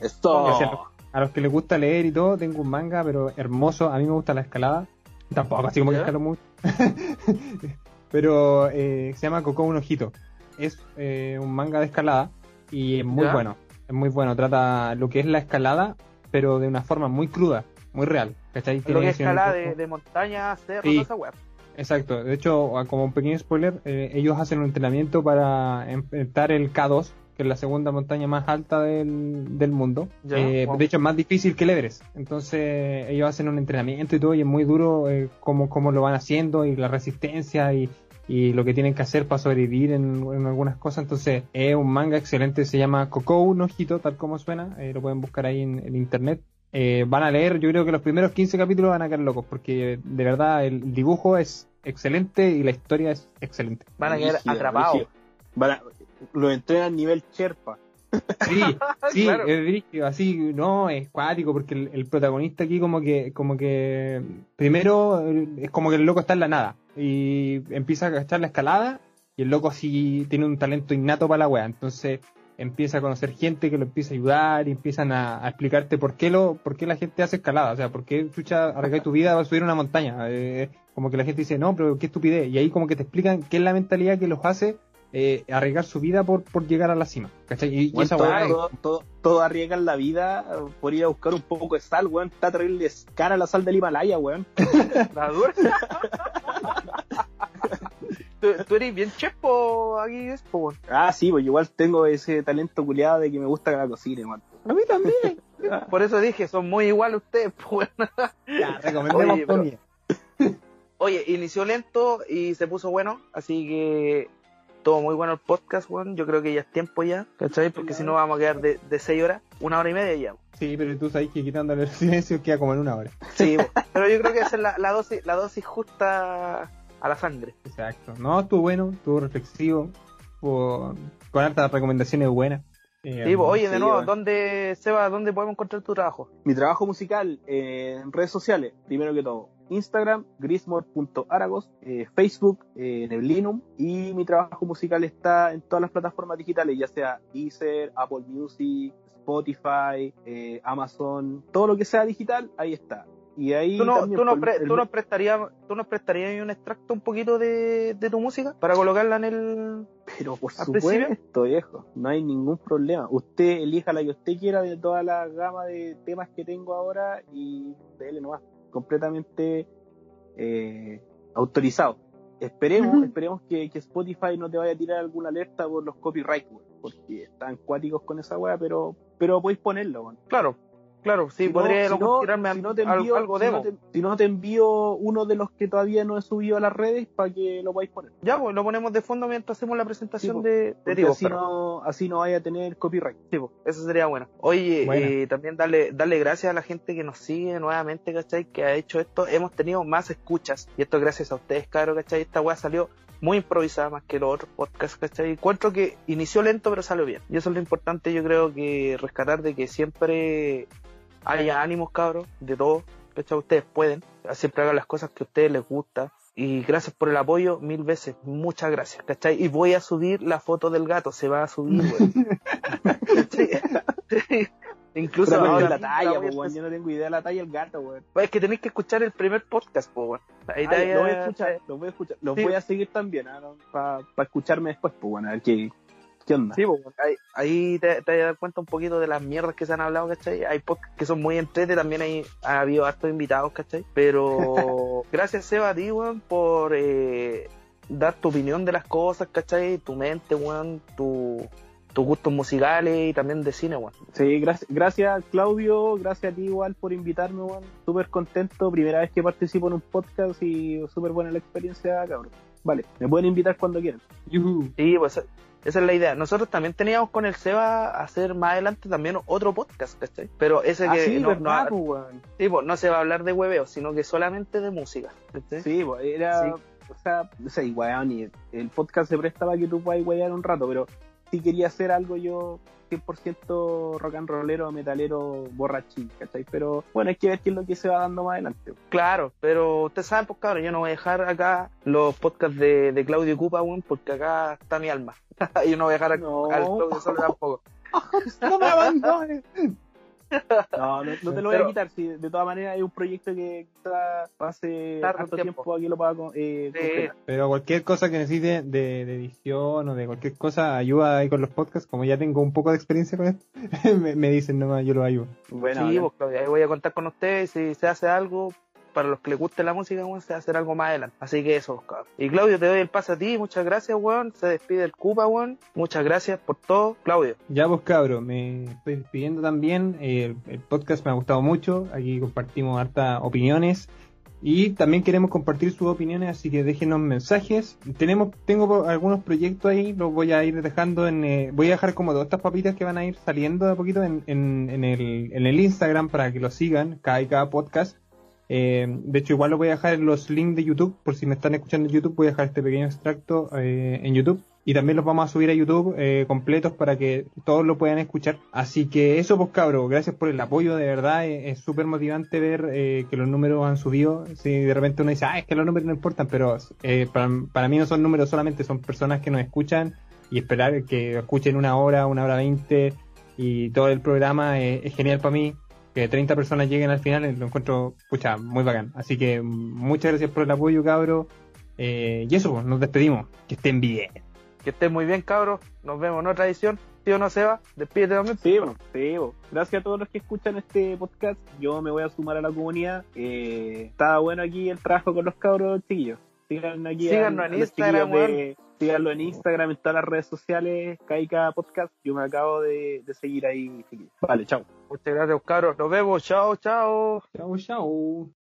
Esto. A los que les gusta leer y todo, tengo un manga, pero hermoso. A mí me gusta la escalada. Tampoco, así como que escalo mucho. pero eh, se llama Coco un Ojito. Es eh, un manga de escalada y es muy ¿Ya? bueno. Es muy bueno. Trata lo que es la escalada, pero de una forma muy cruda, muy real. ¿cachai? Lo que es escalada de- de, montaña, cerro, Sí. esa weá. Exacto, de hecho, como un pequeño spoiler, eh, ellos hacen un entrenamiento para enfrentar el K2, que es la segunda montaña más alta del, del mundo. Ya, Eh, wow. De hecho, es más difícil que el Everest. Entonces, ellos hacen un entrenamiento y todo, y es muy duro eh, cómo, cómo lo van haciendo y la resistencia y, y lo que tienen que hacer para sobrevivir en, en algunas cosas. Entonces, es un manga excelente, se llama Coco Nojito, tal como suena, eh, lo pueden buscar ahí en, en internet. Eh, van a leer, yo creo que los primeros 15 capítulos van a quedar locos, porque de verdad el dibujo es excelente y la historia es excelente. Van a quedar atrapados. brígido. Van a- lo entrenan a nivel Sherpa. Sí, sí, Claro. es brígido, así, no, es cuático, porque el, el protagonista aquí como que, como que, primero, eh, es como que el loco está en la nada, y empieza a cachar la escalada, y el loco sí tiene un talento innato para la wea, entonces empieza a conocer gente que lo empieza a ayudar, y empiezan a, a explicarte por qué lo, por qué la gente hace escalada, o sea, por qué chucha arriesgar tu vida va a subir una montaña, eh, como que la gente dice, no, pero qué estupidez, y ahí como que te explican qué es la mentalidad que los hace eh, arriesgar su vida por, por llegar a la cima, ¿cachai? Y, esa todo, weá es- todo, todo- todo arriesgan la vida por ir a buscar un poco de sal, weón. Está terrible cara la sal del Himalaya, weón. La dura. tú, tú eres bien chepo aquí, es, weón. Ah, sí, pues igual tengo ese talento culiado de que me gusta la cocina, weón. A mí también. Por eso dije, son muy igual ustedes, weón. Ya, recomendemos Oye, pero-. Oye, inició lento y se puso bueno, así que Estuvo muy bueno el podcast, weón. Yo creo que ya es tiempo ya, ¿cachai? Porque si no vamos a quedar de, de 6 horas, una hora y media ya. Sí, pero tú sabes que quitándole el silencio queda como en una hora. Sí, weón. pero yo creo que esa es la, la dosis, la dosis justa a la sangre. Exacto. No, estuvo bueno, estuvo reflexivo, estuvo con altas recomendaciones buenas. Eh, Sí, pues, oye, de nuevo. ¿dónde, Seba, dónde podemos encontrar tu trabajo? Mi trabajo musical eh, en redes sociales, primero que todo, Instagram, grismore.aragos, eh, Facebook, eh, Neblinum, y mi trabajo musical está en todas las plataformas digitales, ya sea Deezer, Apple Music, Spotify, eh, Amazon, todo lo que sea digital, ahí está. Y ahí ¿Tú, no, tú, pre- el- tú nos prestarías, ¿Tú nos prestarías un extracto un poquito de, de tu música para colocarla en el... Pero por ¿Al supuesto, viejo, no hay ningún problema. Usted elija la que usted quiera de toda la gama de temas que tengo ahora y dele nomás, completamente eh, autorizado. Esperemos, esperemos que, que Spotify no te vaya a tirar alguna alerta por los copyright, porque están cuáticos con esa weá, pero, pero podéis ponerlo. Claro, claro, sí, Si no- podría si no- tirarme si no te envío, algo si demo. no te- si no te envío uno de los que todavía no he subido a las redes para que lo podáis poner. Ya, pues lo ponemos de fondo mientras hacemos la presentación Sí, de, de Divo, así, pero- no, así no vaya a tener copyright. Sí, po, eso sería bueno. Oye, eh, también darle, darle gracias a la gente que nos sigue nuevamente, ¿cachai? Que ha hecho esto. Hemos tenido más escuchas. Y esto gracias a ustedes, caro, ¿cachai? Esta weá salió muy improvisada más que los otros podcasts, ¿cachai? Encuentro que inició lento pero salió bien. Y eso es lo importante, yo creo que rescatar de que siempre haya ánimos, cabros, de todo, ¿cachai? Ustedes pueden. Siempre hagan las cosas que a ustedes les gusta. Y gracias por el apoyo mil veces. Muchas gracias, ¿cachai? Y voy a subir la foto del gato. Se va a subir, güey. Incluso ahora la talla, la voy a pues, weón, yo no tengo idea de la talla del gato, weón. Es que tenéis que escuchar el primer podcast, po, weón. Ahí Ay, lo voy a escuchar, lo voy a escuchar. Los Sí. voy a seguir también, para escucharme después, pues, a ver qué, qué onda. Sí, weón. ahí, ahí te, te vas a dar cuenta un poquito de las mierdas que se han hablado, ¿cachai? Hay podcasts que son muy entrete, también hay, ha habido hartos invitados, ¿cachai? Pero gracias, Seba, a ti, weón, por eh, dar tu opinión de las cosas, ¿cachai? Tu mente, weón, tu, tus gustos musicales y también de cine, weón. Sí, gracias, gracias Claudio, gracias a ti igual por invitarme, weón. Súper contento, primera vez que participo en un podcast y súper buena la experiencia, cabrón. Vale, me pueden invitar cuando quieran. Yuhu. Sí, pues esa es la idea. Nosotros también teníamos con el Seba hacer más adelante también otro podcast, ¿cachai? Pero ese Ah, que sí, no, verdad, no- pues, weón. sí, pues, no se va a hablar de hueveo, sino que solamente de música. ¿cachai? Sí, pues, era, Sí. o sea, sé, weón, y el podcast se presta para que tú puedas wear un rato, pero si quería hacer algo yo 100% rock and rollero, metalero, borrachín, ¿cachai? Pero bueno, hay que ver qué es lo que se va dando más adelante. Claro, pero ustedes saben, pues cabrón, yo no voy a dejar acá los podcasts de, de Claudio Cupa, weón, porque acá está mi alma. y yo no voy a dejar a- No. al Claudio solo tampoco. no me abandones. No, no, no te lo voy Pero- a quitar. Si de todas maneras es un proyecto que pase tanto tiempo tiempo. aquí lo con- eh, Sí. Pero cualquier cosa que necesite de, de edición o de cualquier cosa, ayuda ahí con los podcasts. Como ya tengo un poco de experiencia con esto, me, me dicen nomás, yo lo ayudo. Bueno, sí, pues ahí voy a contar con ustedes. Si se hace algo, para los que les guste la música, weón, se va a hacer algo más adelante. Así que eso, cabrón. Y Claudio, te doy el pase a ti. Muchas gracias, weón. Se despide el Cupa, weón. Muchas gracias por todo. Claudio. Ya vos cabros, me estoy despidiendo también. El, el podcast me ha gustado mucho. Aquí compartimos hartas opiniones. Y también queremos compartir sus opiniones, así que déjenos mensajes. Tenemos, tengo algunos proyectos ahí, los voy a ir dejando en, eh, voy a dejar como todas estas papitas que van a ir saliendo de a poquito en, en, en el, en el Instagram para que lo sigan, cada y cada podcast. Eh, de hecho, igual lo voy a dejar en los links de YouTube, por si me están escuchando en YouTube, voy a dejar este pequeño extracto eh, en YouTube. Y también los vamos a subir a YouTube eh, completos para que todos lo puedan escuchar. Así que eso, pues cabros, gracias por el apoyo, de verdad. eh, Es súper motivante ver eh, que los números han subido. Si de repente uno dice, ah, es que los números no importan, pero eh, para, para mí no son números solamente, son personas que nos escuchan y esperar que escuchen una hora, una hora veinte y todo el programa es genial para mí. Que 30 personas lleguen al final lo encuentro, pucha, muy bacán. Así que muchas gracias por el apoyo, cabros. Eh, y eso, pues, nos despedimos. Que estén bien. Que estén muy bien, cabros. Nos vemos en otra edición. ¿Sí o no, Seba? Despídete también. Sí, bo, sí, bo. Gracias a todos los que escuchan este podcast. Yo me voy a sumar a la comunidad. Eh, está bueno aquí el trabajo con los cabros chiquillos. Sigan aquí Síganos en Instagram, de- Síganlo en Instagram, en todas las redes sociales, Kaika Podcast. Yo me acabo de, de seguir ahí. Vale, chao. Muchas gracias, cabros. Nos vemos. Chao, chao. Chau, chau.